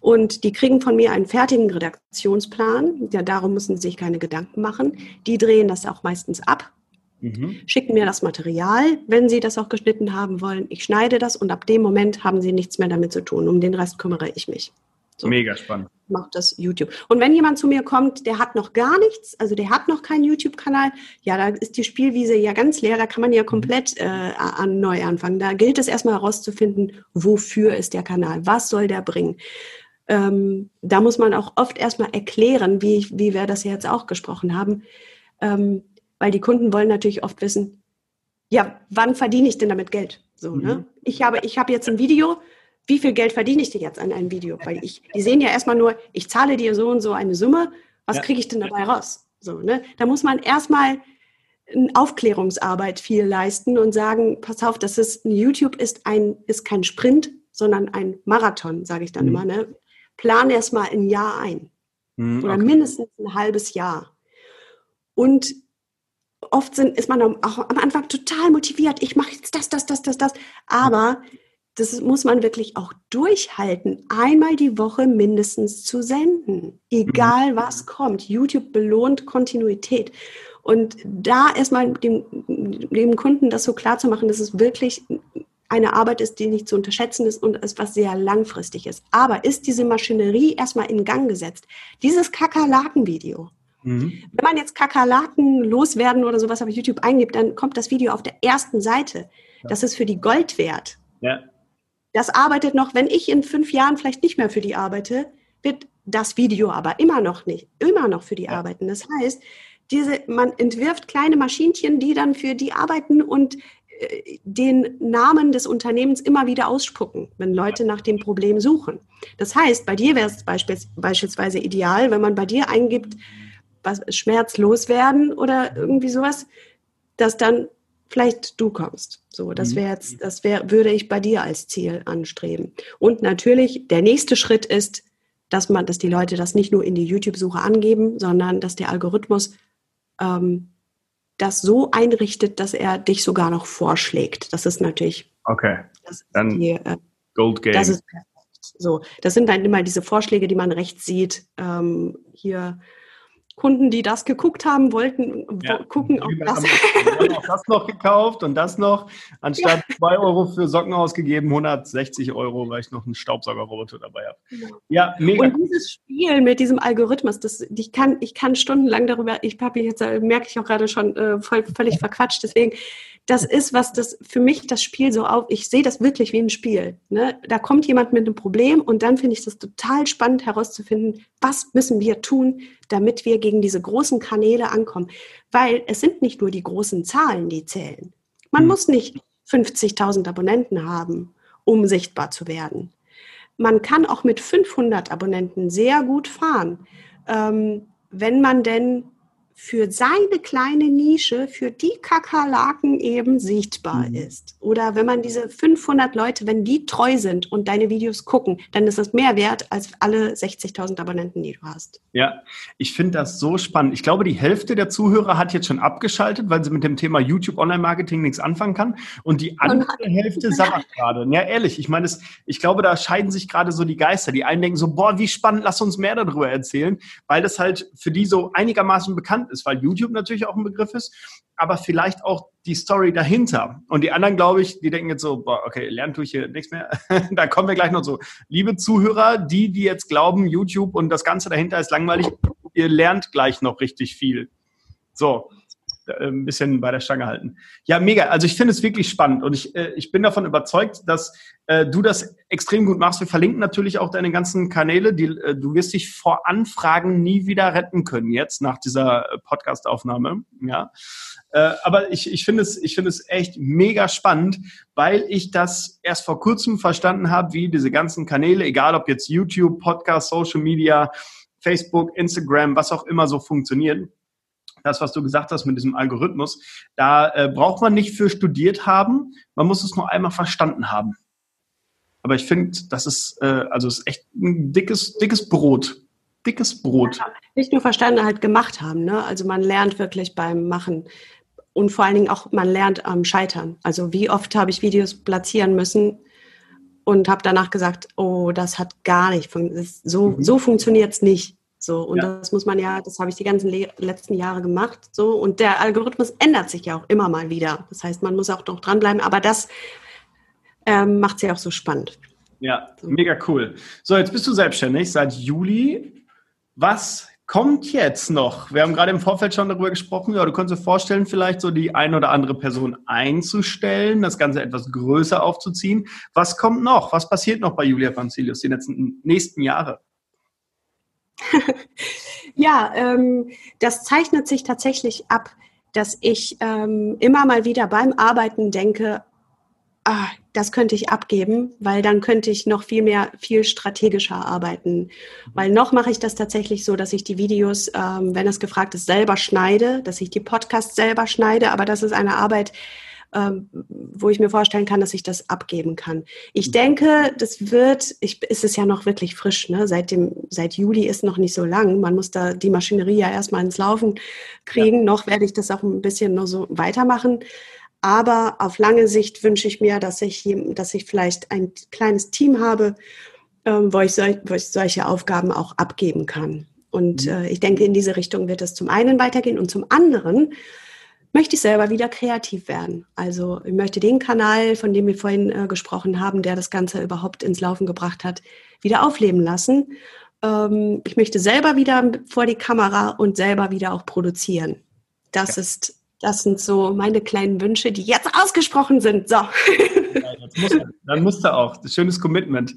Und die kriegen von mir einen fertigen Redaktionsplan. Ja, darum müssen sie sich keine Gedanken machen. Die drehen das auch meistens ab. Mhm. Schicken mir das Material, wenn sie das auch geschnitten haben wollen. Ich schneide das und ab dem Moment haben sie nichts mehr damit zu tun. Um den Rest kümmere ich mich. So. Mega spannend. Macht das YouTube. Und wenn jemand zu mir kommt, der hat noch gar nichts, also der hat noch keinen YouTube-Kanal, ja, da ist die Spielwiese ja ganz leer, da kann man ja komplett äh, an neu anfangen. Da gilt es erstmal herauszufinden, wofür ist der Kanal, was soll der bringen. Ähm, da muss man auch oft erstmal erklären, wie, wie wir das jetzt auch gesprochen haben, ähm, weil die Kunden wollen natürlich oft wissen, ja, wann verdiene ich denn damit Geld? So, ne? mhm. ne? Ich habe, ich habe jetzt ein Video, wie viel Geld verdiene ich dir jetzt an einem Video? Weil ich, die sehen ja erstmal nur, ich zahle dir so und so eine Summe, was ja. kriege ich denn dabei raus? So, ne? Da muss man erstmal eine Aufklärungsarbeit viel leisten und sagen, pass auf, das ist, YouTube ist ein, ist kein Sprint, sondern ein Marathon, sage ich dann mhm. immer, ne? Plan erstmal ein Jahr ein. Mhm, oder mindestens ein halbes Jahr. Und oft sind, ist man auch am Anfang total motiviert. Ich mache jetzt das, das, das, das, das. Aber das muss man wirklich auch durchhalten, einmal die Woche mindestens zu senden, egal mhm. was kommt. YouTube belohnt Kontinuität. Und da erstmal dem, dem Kunden das so klar zu machen, dass es wirklich eine Arbeit ist, die nicht zu unterschätzen ist und es was sehr langfristig ist. Aber ist diese Maschinerie erstmal in Gang gesetzt? Dieses Kakerlaken-Video. Mhm. Wenn man jetzt Kakerlaken loswerden oder sowas auf YouTube eingibt, dann kommt das Video auf der ersten Seite. Das ist für die Gold wert. Ja das arbeitet noch, wenn ich in fünf Jahren vielleicht nicht mehr für die arbeite, wird das Video aber immer noch nicht, immer noch für die ja. arbeiten. Das heißt, diese, man entwirft kleine Maschinchen, die dann für die arbeiten und äh, den Namen des Unternehmens immer wieder ausspucken, wenn Leute nach dem Problem suchen. Das heißt, bei dir wäre es beispielsweise, beispielsweise ideal, wenn man bei dir eingibt, was schmerzlos werden oder irgendwie sowas, dass dann vielleicht du kommst. So, das mhm. wäre jetzt, das wäre, würde ich bei dir als Ziel anstreben. Und natürlich, der nächste Schritt ist, dass man, dass die Leute das nicht nur in die YouTube-Suche angeben, sondern dass der Algorithmus ähm, das so einrichtet, dass er dich sogar noch vorschlägt. Das ist natürlich. Okay. Das Dann die, äh, Gold Game. Das ist. So, das sind dann immer diese Vorschläge, die man rechts sieht. Ähm, hier Kunden, die das geguckt haben, wollten ja, gucken, ob das. Haben auch das noch gekauft und das noch. Anstatt 2 ja. Euro für Socken ausgegeben, 160 Euro, weil ich noch einen Staubsaugerroboter dabei habe. Genau. Ja, mega. Und dieses Spiel mit diesem Algorithmus, das, ich, kann, ich kann stundenlang darüber, ich habe jetzt, äh, merke ich auch gerade schon, äh, voll, völlig verquatscht. Deswegen, das ist was, das für mich das Spiel so auf, ich sehe das wirklich wie ein Spiel. Ne? Da kommt jemand mit einem Problem und dann finde ich das total spannend herauszufinden, was müssen wir tun, damit wir gegen diese großen Kanäle ankommen. Weil es sind nicht nur die großen Zahlen, die zählen. Man mhm. muss nicht 50.000 Abonnenten haben, um sichtbar zu werden. Man kann auch mit 500 Abonnenten sehr gut fahren, ähm, wenn man denn für seine kleine Nische, für die Kakerlaken eben sichtbar mhm. ist. Oder wenn man diese 500 Leute, wenn die treu sind und deine Videos gucken, dann ist das mehr wert als alle 60.000 Abonnenten, die du hast. Ja, ich finde das so spannend. Ich glaube, die Hälfte der Zuhörer hat jetzt schon abgeschaltet, weil sie mit dem Thema YouTube Online-Marketing nichts anfangen kann. Und die andere Hälfte sabbert gerade. Ja, ehrlich, ich meine, ich glaube, da scheiden sich gerade so die Geister. Die einen denken so, boah, wie spannend, lass uns mehr darüber erzählen, weil das halt für die so einigermaßen bekannt ist, weil YouTube natürlich auch ein Begriff ist, aber vielleicht auch die Story dahinter. Und die anderen, glaube ich, die denken jetzt so, boah, okay, lernen tue ich hier nichts mehr. da kommen wir gleich noch so. Liebe Zuhörer, die, die jetzt glauben, YouTube und das Ganze dahinter ist langweilig, ihr lernt gleich noch richtig viel. So, ein bisschen bei der Stange halten. Ja, mega. Also ich finde es wirklich spannend und ich, äh, ich bin davon überzeugt, dass äh, du das extrem gut machst. Wir verlinken natürlich auch deine ganzen Kanäle. Die, äh, du wirst dich vor Anfragen nie wieder retten können jetzt nach dieser äh, Podcast-Aufnahme. Ja. Äh, aber ich, ich finde es, ich finde es echt mega spannend, weil ich das erst vor kurzem verstanden habe, wie diese ganzen Kanäle, egal ob jetzt YouTube, Podcast, Social Media, Facebook, Instagram, was auch immer so funktionieren das, was du gesagt hast mit diesem Algorithmus, da äh, braucht man nicht für studiert haben, man muss es nur einmal verstanden haben. Aber ich finde, das ist, äh, also ist echt ein dickes, dickes Brot. dickes Brot. Ja, nicht nur verstanden, halt gemacht haben. Ne? Also man lernt wirklich beim Machen. Und vor allen Dingen auch, man lernt am Scheitern. Also wie oft habe ich Videos platzieren müssen und habe danach gesagt, oh, das hat gar nicht, so, mhm. so funktioniert es nicht. So, und ja. das muss man ja, das habe ich die ganzen letzten Jahre gemacht. So, und der Algorithmus ändert sich ja auch immer mal wieder. Das heißt, man muss auch noch dranbleiben, aber das ähm, macht es ja auch so spannend. Ja, so. mega cool. So, jetzt bist du selbstständig seit Juli. Was kommt jetzt noch? Wir haben gerade im Vorfeld schon darüber gesprochen. Ja, du kannst dir vorstellen, vielleicht so die ein oder andere Person einzustellen, das Ganze etwas größer aufzuziehen. Was kommt noch? Was passiert noch bei Julia Vanzilius die letzten, nächsten Jahre? ja, ähm, das zeichnet sich tatsächlich ab, dass ich ähm, immer mal wieder beim Arbeiten denke, ah, das könnte ich abgeben, weil dann könnte ich noch viel mehr, viel strategischer arbeiten. Weil noch mache ich das tatsächlich so, dass ich die Videos, ähm, wenn es gefragt ist, selber schneide, dass ich die Podcasts selber schneide, aber das ist eine Arbeit, ähm, wo ich mir vorstellen kann, dass ich das abgeben kann. Ich mhm. denke, das wird, ich, ist es ja noch wirklich frisch, ne? Seit dem, seit Juli ist noch nicht so lang. Man muss da die Maschinerie ja erstmal ins Laufen kriegen. Ja. Noch werde ich das auch ein bisschen nur so weitermachen. Aber auf lange Sicht wünsche ich mir, dass ich, dass ich vielleicht ein kleines Team habe, ähm, wo, ich sol wo ich solche Aufgaben auch abgeben kann. Und mhm. äh, ich denke, in diese Richtung wird es zum einen weitergehen und zum anderen möchte ich selber wieder kreativ werden. Also ich möchte den Kanal, von dem wir vorhin äh, gesprochen haben, der das Ganze überhaupt ins Laufen gebracht hat, wieder aufleben lassen. Ähm, ich möchte selber wieder vor die Kamera und selber wieder auch produzieren. Das ja. ist, das sind so meine kleinen Wünsche, die jetzt ausgesprochen sind. So. Ja, muss dann musst du auch. Schönes Commitment.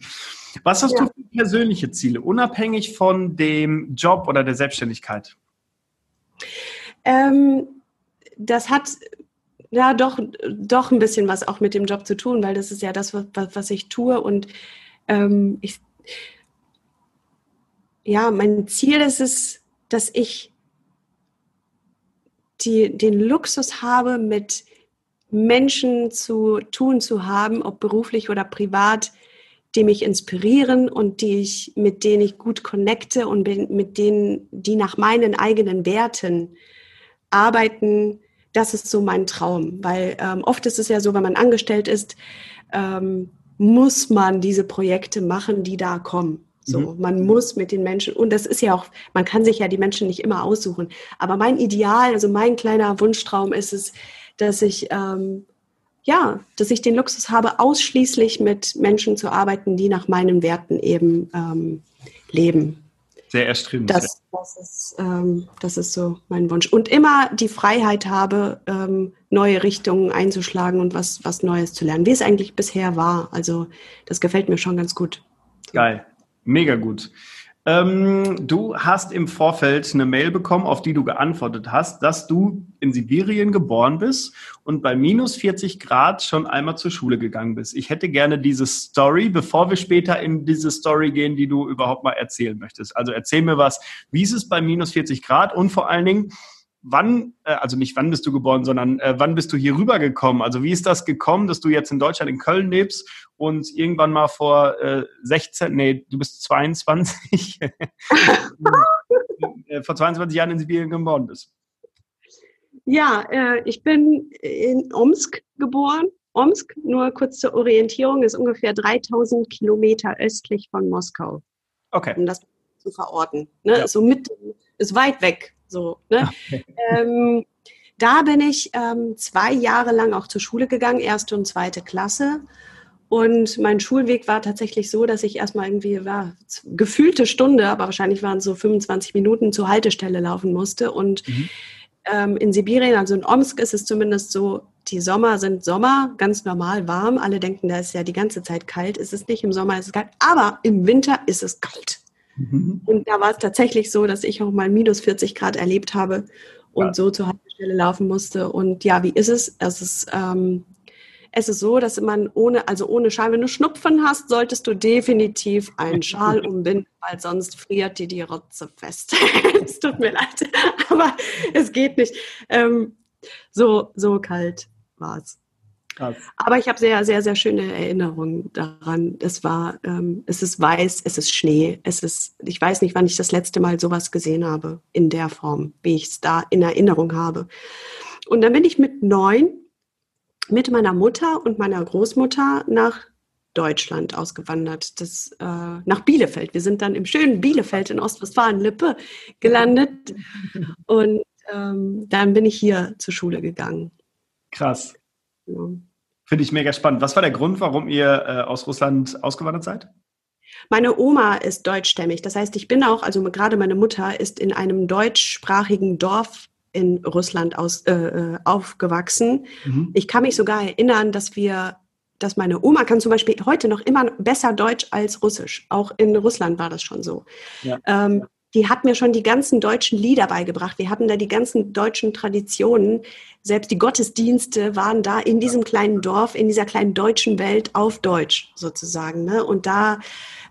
Was hast ja. du für persönliche Ziele, unabhängig von dem Job oder der Selbstständigkeit? Ähm, das hat ja doch, doch ein bisschen was auch mit dem Job zu tun, weil das ist ja das, was, was ich tue. Und ähm, ich, ja, mein Ziel ist es, dass ich die, den Luxus habe, mit Menschen zu tun zu haben, ob beruflich oder privat, die mich inspirieren und die ich, mit denen ich gut connecte und mit denen, die nach meinen eigenen Werten arbeiten, das ist so mein Traum, weil ähm, oft ist es ja so, wenn man angestellt ist, ähm, muss man diese Projekte machen, die da kommen. So, mhm. man muss mit den Menschen, und das ist ja auch, man kann sich ja die Menschen nicht immer aussuchen. Aber mein Ideal, also mein kleiner Wunschtraum ist es, dass ich, ähm, ja, dass ich den Luxus habe, ausschließlich mit Menschen zu arbeiten, die nach meinen Werten eben ähm, leben. Sehr erstrebenswert. Das, das, ist, ähm, das ist so mein Wunsch. Und immer die Freiheit habe, ähm, neue Richtungen einzuschlagen und was, was Neues zu lernen, wie es eigentlich bisher war. Also das gefällt mir schon ganz gut. Geil, mega gut. Ähm, du hast im Vorfeld eine Mail bekommen, auf die du geantwortet hast, dass du in Sibirien geboren bist und bei minus 40 Grad schon einmal zur Schule gegangen bist. Ich hätte gerne diese Story, bevor wir später in diese Story gehen, die du überhaupt mal erzählen möchtest. Also erzähl mir was, wie ist es bei minus 40 Grad und vor allen Dingen, wann, äh, also nicht wann bist du geboren, sondern äh, wann bist du hier rübergekommen? Also wie ist das gekommen, dass du jetzt in Deutschland in Köln lebst und irgendwann mal vor äh, 16, nee, du bist 22, äh, vor 22 Jahren in Sibirien geboren bist? Ja, äh, ich bin in Omsk geboren. Omsk, nur kurz zur Orientierung, ist ungefähr 3000 Kilometer östlich von Moskau. Okay. Um das zu verorten. Ne? Ja. So mit, ist weit weg. So, ne? Okay. Ähm, da bin ich ähm, zwei Jahre lang auch zur Schule gegangen, erste und zweite Klasse. Und mein Schulweg war tatsächlich so, dass ich erstmal irgendwie, war gefühlte Stunde, aber wahrscheinlich waren es so 25 Minuten zur Haltestelle laufen musste. Und mhm. ähm, in Sibirien, also in Omsk, ist es zumindest so, die Sommer sind Sommer, ganz normal warm. Alle denken, da ist ja die ganze Zeit kalt. Ist es nicht, im Sommer ist es kalt, aber im Winter ist es kalt. Mhm. Und da war es tatsächlich so, dass ich auch mal minus 40 Grad erlebt habe und ja. so zur Haltestelle laufen musste. Und ja, wie ist es? Es ist, ähm, es ist so, dass man ohne, also ohne Schal, wenn du Schnupfen hast, solltest du definitiv einen Schal umbinden, weil sonst friert dir die Rotze fest. es tut mir leid, aber es geht nicht. Ähm, so, so kalt war es. Krass. Aber ich habe sehr, sehr, sehr schöne Erinnerungen daran. Es war, ähm, es ist weiß, es ist Schnee, es ist, ich weiß nicht, wann ich das letzte Mal sowas gesehen habe in der Form, wie ich es da in Erinnerung habe. Und dann bin ich mit neun mit meiner Mutter und meiner Großmutter nach Deutschland ausgewandert, das, äh, nach Bielefeld. Wir sind dann im schönen Bielefeld in Ostwestfalen-Lippe gelandet und ähm, dann bin ich hier zur Schule gegangen. Krass. Ja. Finde ich mega spannend. Was war der Grund, warum ihr äh, aus Russland ausgewandert seid? Meine Oma ist deutschstämmig. Das heißt, ich bin auch, also gerade meine Mutter ist in einem deutschsprachigen Dorf in Russland aus, äh, äh, aufgewachsen. Mhm. Ich kann mich sogar erinnern, dass wir, dass meine Oma kann zum Beispiel heute noch immer besser Deutsch als Russisch. Auch in Russland war das schon so. Ja. Ähm, die hat mir schon die ganzen deutschen Lieder beigebracht. Wir hatten da die ganzen deutschen Traditionen. Selbst die Gottesdienste waren da in diesem kleinen Dorf, in dieser kleinen deutschen Welt auf Deutsch sozusagen. Ne? Und da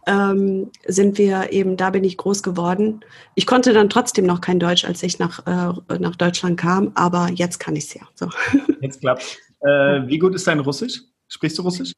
ähm, sind wir eben, da bin ich groß geworden. Ich konnte dann trotzdem noch kein Deutsch, als ich nach, äh, nach Deutschland kam, aber jetzt kann ich es ja. So. Jetzt klappt. Äh, wie gut ist dein Russisch? Sprichst du Russisch?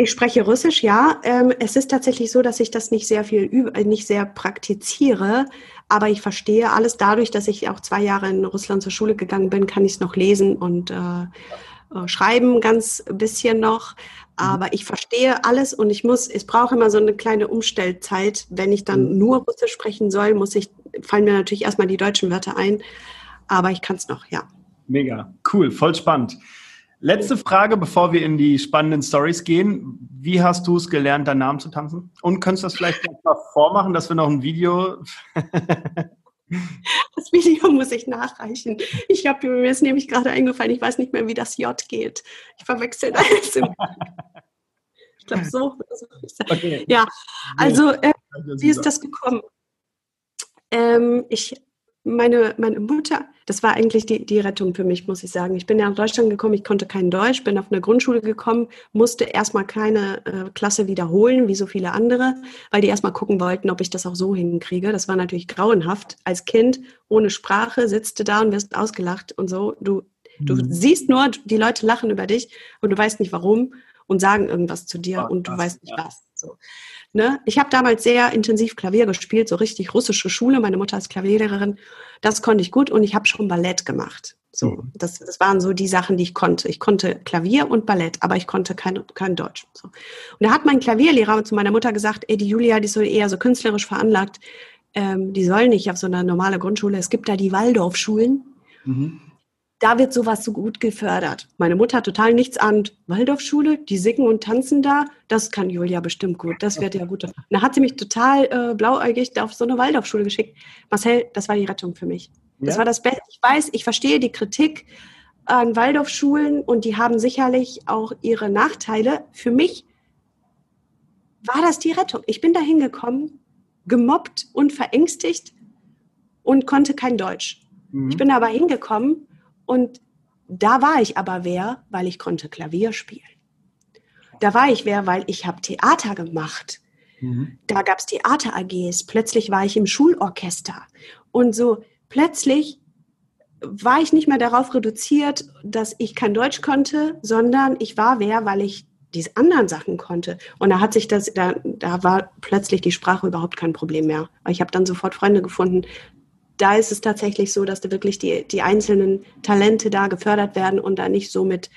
Ich spreche Russisch, ja. Ähm, es ist tatsächlich so, dass ich das nicht sehr viel, äh, nicht sehr praktiziere, aber ich verstehe alles. Dadurch, dass ich auch zwei Jahre in Russland zur Schule gegangen bin, kann ich es noch lesen und äh, äh schreiben ganz bisschen noch. Mhm. Aber ich verstehe alles und ich muss, es braucht immer so eine kleine Umstellzeit. Wenn ich dann mhm. nur Russisch sprechen soll, muss ich, fallen mir natürlich erstmal die deutschen Wörter ein. Aber ich kann es noch, ja. Mega, cool, voll spannend. Letzte Frage, bevor wir in die spannenden Stories gehen. Wie hast du es gelernt, deinen Namen zu tanzen? Und könntest du das vielleicht mal vormachen, dass wir noch ein Video. das Video muss ich nachreichen. Ich habe mir ist nämlich gerade eingefallen, ich weiß nicht mehr, wie das J geht. Ich verwechsel alles. ich glaube so. Okay. Ja, also äh, wie ist das gekommen? Ähm, ich meine, meine Mutter, das war eigentlich die, die Rettung für mich, muss ich sagen. Ich bin ja nach Deutschland gekommen, ich konnte kein Deutsch, bin auf eine Grundschule gekommen, musste erstmal keine äh, Klasse wiederholen, wie so viele andere, weil die erstmal gucken wollten, ob ich das auch so hinkriege. Das war natürlich grauenhaft. Als Kind ohne Sprache sitzt du da und wirst ausgelacht und so. Du, du mhm. siehst nur, die Leute lachen über dich und du weißt nicht warum und sagen irgendwas zu dir oh, und du krass, weißt nicht ja. was. So. Ne? Ich habe damals sehr intensiv Klavier gespielt, so richtig russische Schule. Meine Mutter ist Klavierlehrerin. Das konnte ich gut und ich habe schon Ballett gemacht. So, mhm. das, das waren so die Sachen, die ich konnte. Ich konnte Klavier und Ballett, aber ich konnte kein, kein Deutsch. So. Und da hat mein Klavierlehrer zu meiner Mutter gesagt, ey, die Julia, die ist so eher so künstlerisch veranlagt. Ähm, die soll nicht auf so eine normale Grundschule. Es gibt da die Waldorfschulen. Mhm da wird sowas so gut gefördert. Meine Mutter hat total nichts an. Waldorfschule, die singen und tanzen da, das kann Julia bestimmt gut. Das wird ja gut. Und da hat sie mich total äh, blauäugig auf so eine Waldorfschule geschickt. Marcel, das war die Rettung für mich. Das ja? war das Beste. Ich weiß, ich verstehe die Kritik an Waldorfschulen und die haben sicherlich auch ihre Nachteile. Für mich war das die Rettung. Ich bin da hingekommen, gemobbt und verängstigt und konnte kein Deutsch. Mhm. Ich bin aber hingekommen und da war ich aber wer, weil ich konnte Klavier spielen. Da war ich wer, weil ich habe Theater gemacht. Mhm. Da gab es Theater-AGs. Plötzlich war ich im Schulorchester. Und so plötzlich war ich nicht mehr darauf reduziert, dass ich kein Deutsch konnte, sondern ich war wer, weil ich diese anderen Sachen konnte. Und da hat sich das, da, da war plötzlich die Sprache überhaupt kein Problem mehr. Ich habe dann sofort Freunde gefunden, da ist es tatsächlich so, dass da wirklich die, die einzelnen Talente da gefördert werden und da nicht so mit,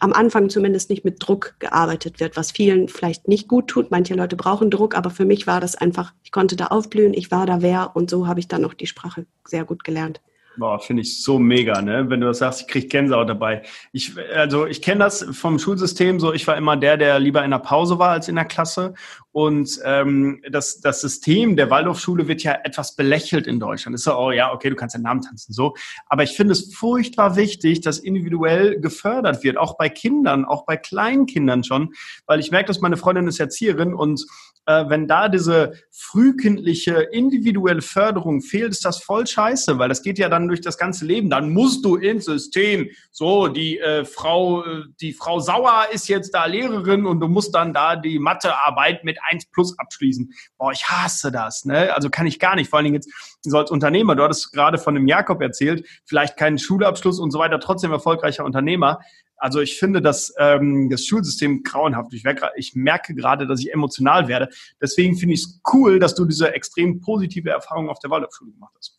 am Anfang zumindest nicht mit Druck gearbeitet wird, was vielen vielleicht nicht gut tut. Manche Leute brauchen Druck, aber für mich war das einfach, ich konnte da aufblühen, ich war da wer und so habe ich dann auch die Sprache sehr gut gelernt. Boah, finde ich so mega, ne? Wenn du das sagst, ich kriege Gänsehaut dabei. Ich, also ich kenne das vom Schulsystem so, ich war immer der, der lieber in der Pause war als in der Klasse. Und ähm, das, das System der Waldorfschule wird ja etwas belächelt in Deutschland. ist so, oh ja, okay, du kannst den Namen tanzen, so. Aber ich finde es furchtbar wichtig, dass individuell gefördert wird, auch bei Kindern, auch bei kleinen Kindern schon, weil ich merke, dass meine Freundin ist Erzieherin und wenn da diese frühkindliche individuelle Förderung fehlt, ist das voll scheiße, weil das geht ja dann durch das ganze Leben. Dann musst du ins System. So, die äh, Frau, äh, die Frau Sauer ist jetzt da Lehrerin und du musst dann da die Mathearbeit mit 1 plus abschließen. Boah, ich hasse das. Ne? Also kann ich gar nicht. Vor allen Dingen jetzt so als Unternehmer. Du hattest gerade von dem Jakob erzählt, vielleicht keinen Schulabschluss und so weiter, trotzdem erfolgreicher Unternehmer Also ich finde das, ähm, das Schulsystem grauenhaft. Ich, ich merke gerade, dass ich emotional werde. Deswegen finde ich es cool, dass du diese extrem positive Erfahrung auf der Waldorfschule gemacht hast.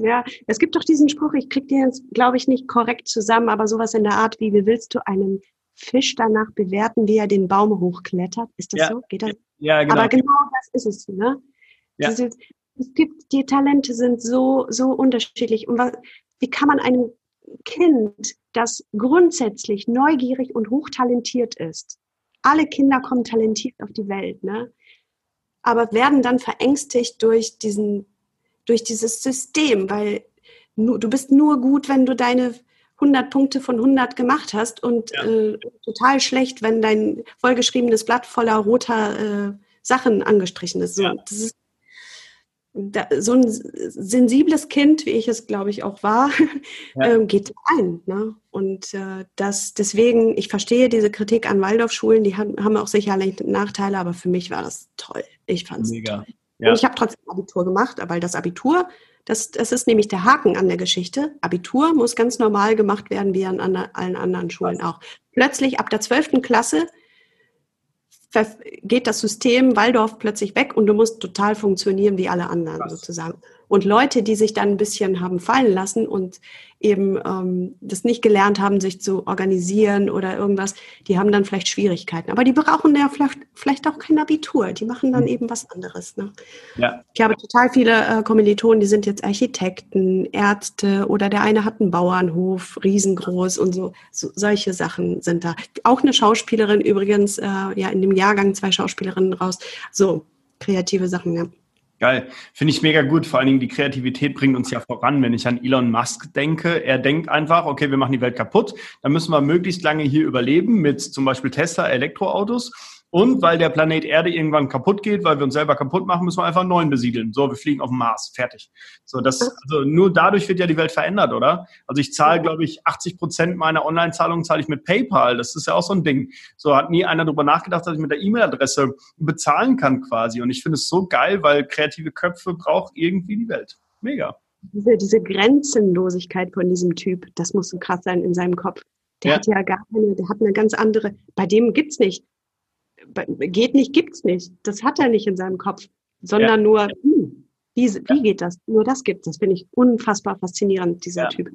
Ja, es gibt doch diesen Spruch, ich kriege den jetzt, glaube ich, nicht korrekt zusammen, aber sowas in der Art wie, wie willst du einen Fisch danach bewerten, wie er den Baum hochklettert? Ist das ja. so? Geht das? Ja, genau. Aber genau das ist es, ne? Ja. Diese, es gibt, die Talente sind so, so unterschiedlich. Und was, wie kann man einem Kind, das grundsätzlich neugierig und hochtalentiert ist, alle Kinder kommen talentiert auf die Welt, ne? aber werden dann verängstigt durch diesen, durch dieses System, weil du bist nur gut, wenn du deine 100 Punkte von 100 gemacht hast und ja. äh, total schlecht, wenn dein vollgeschriebenes Blatt voller roter äh, Sachen angestrichen ist. Ja. Das ist da, so ein sensibles Kind, wie ich es, glaube ich, auch war, ja. ähm, geht ein. Ne? Und äh, das deswegen, ich verstehe diese Kritik an Waldorfschulen, die haben, haben auch sicherlich Nachteile, aber für mich war das toll. Ich fand es toll. Ja. Und ich habe trotzdem Abitur gemacht, weil das Abitur, das, das ist nämlich der Haken an der Geschichte. Abitur muss ganz normal gemacht werden, wie an, an allen anderen Schulen auch. Plötzlich ab der 12. Klasse geht das System Waldorf plötzlich weg und du musst total funktionieren wie alle anderen Krass. sozusagen. Und Leute, die sich dann ein bisschen haben fallen lassen und eben ähm, das nicht gelernt haben, sich zu organisieren oder irgendwas, die haben dann vielleicht Schwierigkeiten. Aber die brauchen ja vielleicht, vielleicht auch kein Abitur. Die machen dann mhm. eben was anderes. Ne? Ja. Ich habe total viele äh, Kommilitonen, die sind jetzt Architekten, Ärzte oder der eine hat einen Bauernhof, riesengroß und so. so solche Sachen sind da. Auch eine Schauspielerin übrigens, äh, ja, in dem Jahrgang zwei Schauspielerinnen raus. So, kreative Sachen, ja. Geil. Finde ich mega gut. Vor allen Dingen die Kreativität bringt uns ja voran. Wenn ich an Elon Musk denke, er denkt einfach, okay, wir machen die Welt kaputt. Dann müssen wir möglichst lange hier überleben mit zum Beispiel Tesla Elektroautos. Und weil der Planet Erde irgendwann kaputt geht, weil wir uns selber kaputt machen, müssen wir einfach einen neuen besiedeln. So, wir fliegen auf den Mars. Fertig. So, das, also nur dadurch wird ja die Welt verändert, oder? Also ich zahle, glaube ich, 80 Prozent meiner Online-Zahlungen zahle ich mit PayPal. Das ist ja auch so ein Ding. So hat nie einer darüber nachgedacht, dass ich mit der E-Mail-Adresse bezahlen kann quasi. Und ich finde es so geil, weil kreative Köpfe braucht irgendwie die Welt. Mega. Diese, diese Grenzenlosigkeit von diesem Typ, das muss so krass sein in seinem Kopf. Der ja. hat ja gar keine, der hat eine ganz andere, bei dem gibt's nicht geht nicht, gibt's nicht. Das hat er nicht in seinem Kopf, sondern ja. nur, hm, wie, wie ja. geht das? Nur das gibt's. Das finde ich unfassbar faszinierend, dieser ja. Typ.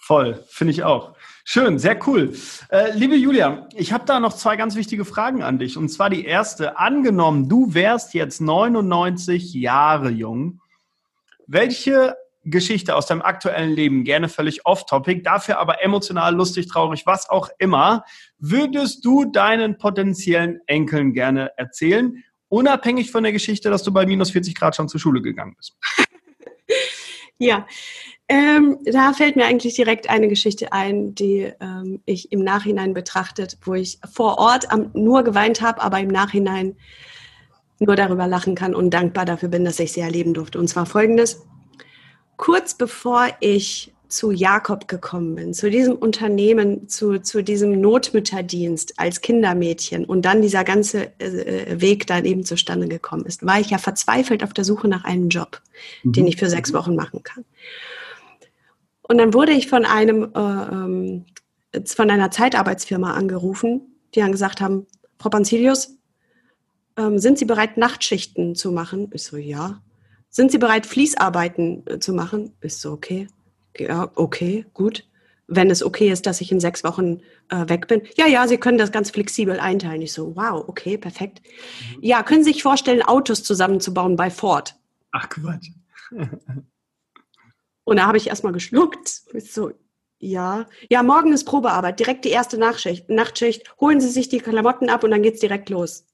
Voll, finde ich auch. Schön, sehr cool. Äh, liebe Julia, ich habe da noch zwei ganz wichtige Fragen an dich. Und zwar die erste. Angenommen, du wärst jetzt 99 Jahre jung. Welche Geschichte aus deinem aktuellen Leben, gerne völlig off-topic, dafür aber emotional, lustig, traurig, was auch immer, würdest du deinen potenziellen Enkeln gerne erzählen, unabhängig von der Geschichte, dass du bei minus 40 Grad schon zur Schule gegangen bist? ja, ähm, da fällt mir eigentlich direkt eine Geschichte ein, die ähm, ich im Nachhinein betrachtet, wo ich vor Ort am, nur geweint habe, aber im Nachhinein nur darüber lachen kann und dankbar dafür bin, dass ich sie erleben durfte. Und zwar folgendes kurz bevor ich zu Jakob gekommen bin, zu diesem Unternehmen, zu, zu diesem Notmütterdienst als Kindermädchen und dann dieser ganze äh, Weg dann eben zustande gekommen ist, war ich ja verzweifelt auf der Suche nach einem Job, mhm. den ich für sechs Wochen machen kann. Und dann wurde ich von einem, äh, ähm, von einer Zeitarbeitsfirma angerufen, die dann gesagt haben, Frau Panzilius, ähm, sind Sie bereit, Nachtschichten zu machen? Ich so, ja. Sind Sie bereit, Fließarbeiten äh, zu machen? Ist so okay. Ja, okay, gut. Wenn es okay ist, dass ich in sechs Wochen äh, weg bin. Ja, ja, Sie können das ganz flexibel einteilen. Ich so, wow, okay, perfekt. Mhm. Ja, können Sie sich vorstellen, Autos zusammenzubauen bei Ford? Ach Quatsch. Und da habe ich erstmal geschluckt. Ich so, ja. Ja, morgen ist Probearbeit, direkt die erste Nachtschicht. Nachtschicht. Holen Sie sich die Klamotten ab und dann geht's direkt los.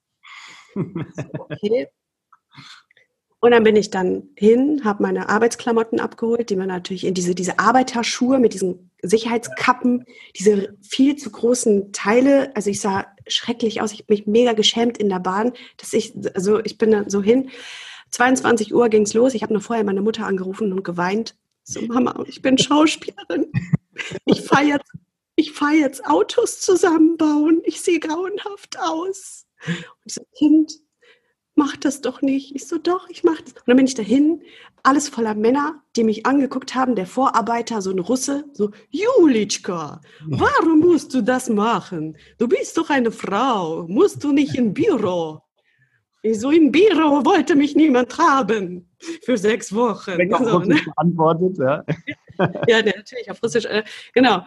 okay. Und dann bin ich dann hin, habe meine Arbeitsklamotten abgeholt, die man natürlich in diese, diese Arbeiterschuhe mit diesen Sicherheitskappen, diese viel zu großen Teile. Also ich sah schrecklich aus. Ich habe mich mega geschämt in der Bahn, dass ich, also ich bin dann so hin. 22 Uhr ging's los. Ich habe noch vorher meine Mutter angerufen und geweint. So, Mama, ich bin Schauspielerin. Ich fahre jetzt, ich fahre jetzt Autos zusammenbauen. Ich sehe grauenhaft aus. Und so, Kind, mach das doch nicht. Ich so, doch, ich mach das. Und dann bin ich dahin, alles voller Männer, die mich angeguckt haben, der Vorarbeiter, so ein Russe, so, Julitschka, warum musst du das machen? Du bist doch eine Frau, musst du nicht im Büro? Ich so, im Büro wollte mich niemand haben für sechs Wochen. Wenn so, ne? beantwortet, ja. ja, natürlich, auf Russisch, äh, genau.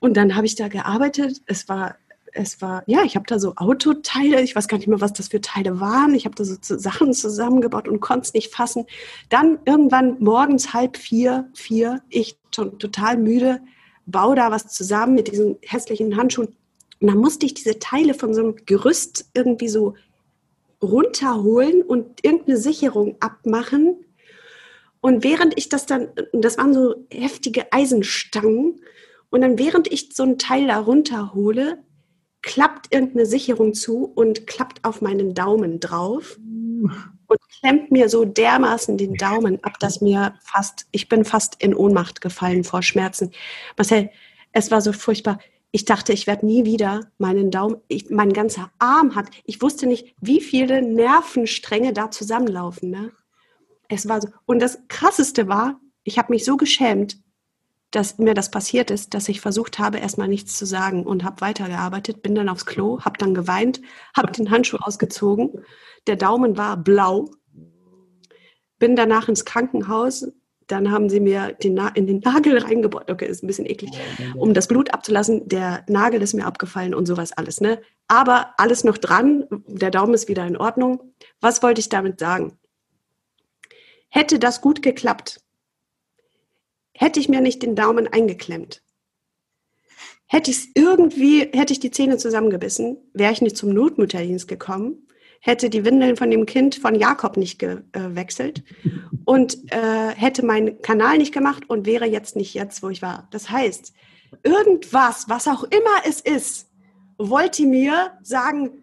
Und dann habe ich da gearbeitet. Es war es war, ja, ich habe da so Autoteile, ich weiß gar nicht mehr, was das für Teile waren. Ich habe da so Sachen zusammengebaut und konnte es nicht fassen. Dann irgendwann morgens halb vier, vier, ich schon total müde, baue da was zusammen mit diesen hässlichen Handschuhen. Und dann musste ich diese Teile von so einem Gerüst irgendwie so runterholen und irgendeine Sicherung abmachen. Und während ich das dann, das waren so heftige Eisenstangen, und dann während ich so ein Teil da runterhole, klappt irgendeine Sicherung zu und klappt auf meinen Daumen drauf und klemmt mir so dermaßen den Daumen ab, dass mir fast, ich bin fast in Ohnmacht gefallen vor Schmerzen. Marcel, es war so furchtbar. Ich dachte, ich werde nie wieder meinen Daumen, ich, mein ganzer Arm hat, ich wusste nicht, wie viele Nervenstränge da zusammenlaufen. Ne? Es war so. Und das Krasseste war, ich habe mich so geschämt, dass mir das passiert ist, dass ich versucht habe, erstmal nichts zu sagen und habe weitergearbeitet, bin dann aufs Klo, habe dann geweint, habe den Handschuh ausgezogen, der Daumen war blau, bin danach ins Krankenhaus, dann haben sie mir den in den Nagel reingebohrt, okay, ist ein bisschen eklig, um das Blut abzulassen, der Nagel ist mir abgefallen und sowas alles, ne? Aber alles noch dran, der Daumen ist wieder in Ordnung. Was wollte ich damit sagen? Hätte das gut geklappt, hätte ich mir nicht den Daumen eingeklemmt. Hätte ich irgendwie, hätte ich die Zähne zusammengebissen, wäre ich nicht zum Notmutterdienst gekommen, hätte die Windeln von dem Kind von Jakob nicht gewechselt und äh, hätte meinen Kanal nicht gemacht und wäre jetzt nicht jetzt, wo ich war. Das heißt, irgendwas, was auch immer es ist, wollte mir sagen,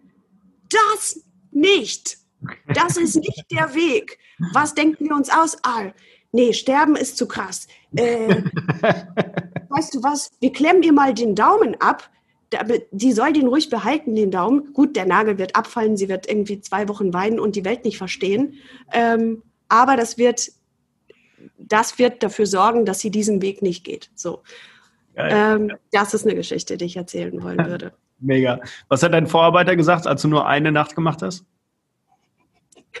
das nicht. Das ist nicht der Weg. Was denken wir uns aus? Ah, nee, sterben ist zu krass. Äh, weißt du was, wir klemmen ihr mal den Daumen ab. Die soll den ruhig behalten, den Daumen. Gut, der Nagel wird abfallen, sie wird irgendwie zwei Wochen weinen und die Welt nicht verstehen. Ähm, aber das wird, das wird dafür sorgen, dass sie diesen Weg nicht geht. So. Ähm, das ist eine Geschichte, die ich erzählen wollen würde. Mega. Was hat dein Vorarbeiter gesagt, als du nur eine Nacht gemacht hast?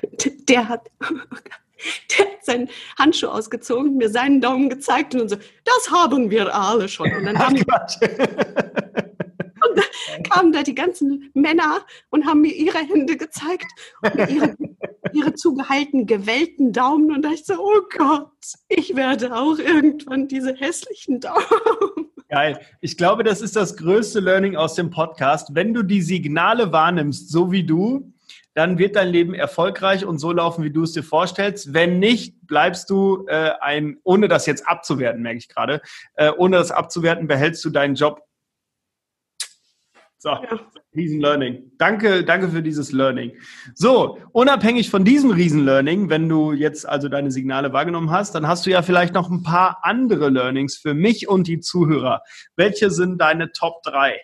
Der hat, der hat seinen Handschuh ausgezogen, mir seinen Daumen gezeigt und so, das haben wir alle schon. Und dann, haben, und dann kamen da die ganzen Männer und haben mir ihre Hände gezeigt und ihre, ihre zugehaltenen, gewellten Daumen. Und da ich so, oh Gott, ich werde auch irgendwann diese hässlichen Daumen. Geil. Ich glaube, das ist das größte Learning aus dem Podcast. Wenn du die Signale wahrnimmst, so wie du, dann wird dein Leben erfolgreich und so laufen, wie du es dir vorstellst. Wenn nicht, bleibst du äh, ein, ohne das jetzt abzuwerten, merke ich gerade, äh, ohne das abzuwerten, behältst du deinen Job. So, ja. Riesen-Learning. Danke, danke für dieses Learning. So, unabhängig von diesem Riesen-Learning, wenn du jetzt also deine Signale wahrgenommen hast, dann hast du ja vielleicht noch ein paar andere Learnings für mich und die Zuhörer. Welche sind deine Top 3?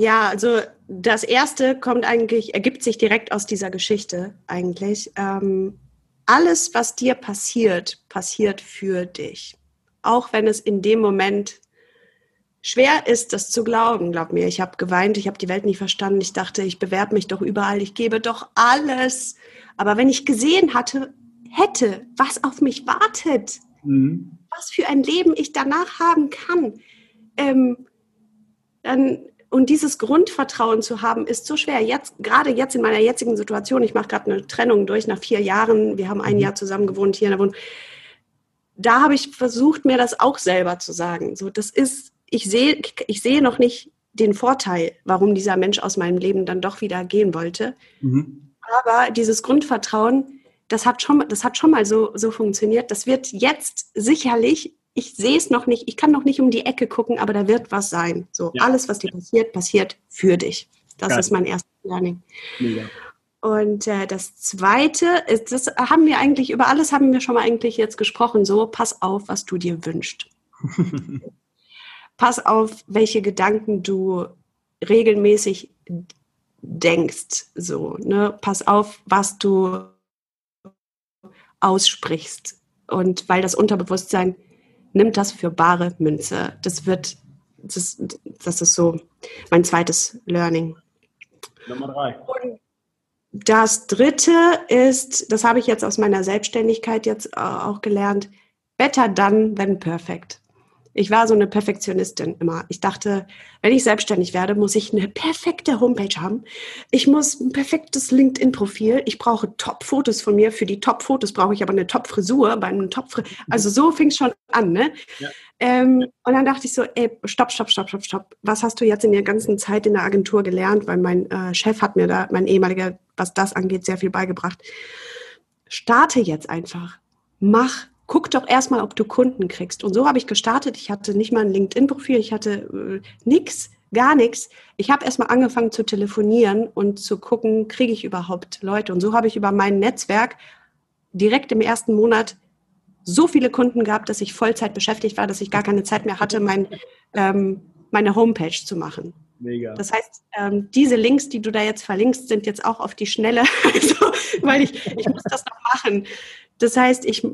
Ja, also das erste kommt eigentlich, ergibt sich direkt aus dieser Geschichte eigentlich. Ähm, alles, was dir passiert, passiert für dich. Auch wenn es in dem Moment schwer ist, das zu glauben. Glaub mir, ich habe geweint, ich habe die Welt nicht verstanden. Ich dachte, ich bewerbe mich doch überall, ich gebe doch alles. Aber wenn ich gesehen hatte, hätte, was auf mich wartet, mhm. was für ein Leben ich danach haben kann, ähm, dann und dieses Grundvertrauen zu haben, ist so schwer. Jetzt, gerade jetzt in meiner jetzigen Situation, ich mache gerade eine Trennung durch nach vier Jahren. Wir haben ein mhm. Jahr zusammen gewohnt hier in der Wohnung. Da habe ich versucht, mir das auch selber zu sagen. So, das ist, ich sehe, ich sehe noch nicht den Vorteil, warum dieser Mensch aus meinem Leben dann doch wieder gehen wollte. Mhm. Aber dieses Grundvertrauen, das hat schon, das hat schon mal so, so funktioniert. Das wird jetzt sicherlich ich sehe es noch nicht, ich kann noch nicht um die Ecke gucken, aber da wird was sein. So, ja. alles, was dir passiert, passiert für dich. Das Geil. ist mein erstes Learning. Mega. Und äh, das Zweite ist, das haben wir eigentlich, über alles haben wir schon mal eigentlich jetzt gesprochen, so, pass auf, was du dir wünschst. pass auf, welche Gedanken du regelmäßig denkst. So, ne? Pass auf, was du aussprichst. Und weil das Unterbewusstsein nimmt das für bare Münze. Das wird, das, das ist so mein zweites Learning. Nummer drei. Und das dritte ist, das habe ich jetzt aus meiner Selbstständigkeit jetzt äh, auch gelernt, better done than perfect. Ich war so eine Perfektionistin immer. Ich dachte, wenn ich selbstständig werde, muss ich eine perfekte Homepage haben. Ich muss ein perfektes LinkedIn-Profil. Ich brauche Top-Fotos von mir. Für die Top-Fotos brauche ich aber eine Top-Frisur. Bei einem Top also so fing es schon an. Ne? Ja. Ähm, und dann dachte ich so, ey, stopp, stopp, stopp, stopp, stopp. Was hast du jetzt in der ganzen Zeit in der Agentur gelernt? Weil mein äh, Chef hat mir da, mein ehemaliger, was das angeht, sehr viel beigebracht. Starte jetzt einfach. Mach guck doch erstmal, ob du Kunden kriegst. Und so habe ich gestartet. Ich hatte nicht mal ein LinkedIn-Profil, ich hatte äh, nichts, gar nichts. Ich habe erstmal angefangen zu telefonieren und zu gucken, kriege ich überhaupt Leute. Und so habe ich über mein Netzwerk direkt im ersten Monat so viele Kunden gehabt, dass ich Vollzeit beschäftigt war, dass ich gar keine Zeit mehr hatte, mein, ähm, meine Homepage zu machen. Mega. Das heißt, ähm, diese Links, die du da jetzt verlinkst, sind jetzt auch auf die Schnelle, also, weil ich, ich muss das noch machen. Das heißt, ich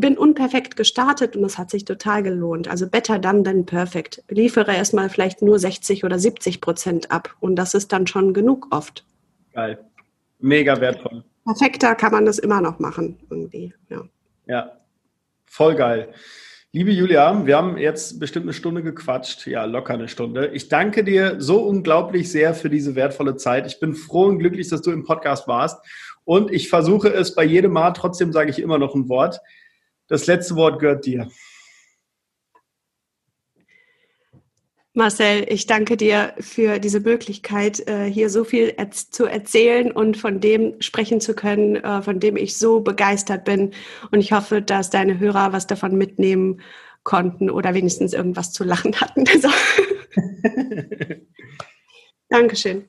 bin unperfekt gestartet und es hat sich total gelohnt. Also better done than perfect. Liefere erstmal vielleicht nur 60 oder 70 Prozent ab und das ist dann schon genug oft. Geil. Mega wertvoll. Perfekter kann man das immer noch machen, irgendwie. Ja, ja. voll geil. Liebe Julia, wir haben jetzt bestimmt eine Stunde gequatscht, ja, locker eine Stunde. Ich danke dir so unglaublich sehr für diese wertvolle Zeit. Ich bin froh und glücklich, dass du im Podcast warst. Und ich versuche es bei jedem Mal, trotzdem sage ich immer noch ein Wort. Das letzte Wort gehört dir. Marcel, ich danke dir für diese Möglichkeit, äh, hier so viel zu erzählen und von dem sprechen zu können, äh, von dem ich so begeistert bin. Und ich hoffe, dass deine Hörer was davon mitnehmen konnten oder wenigstens irgendwas zu lachen hatten. Dankeschön.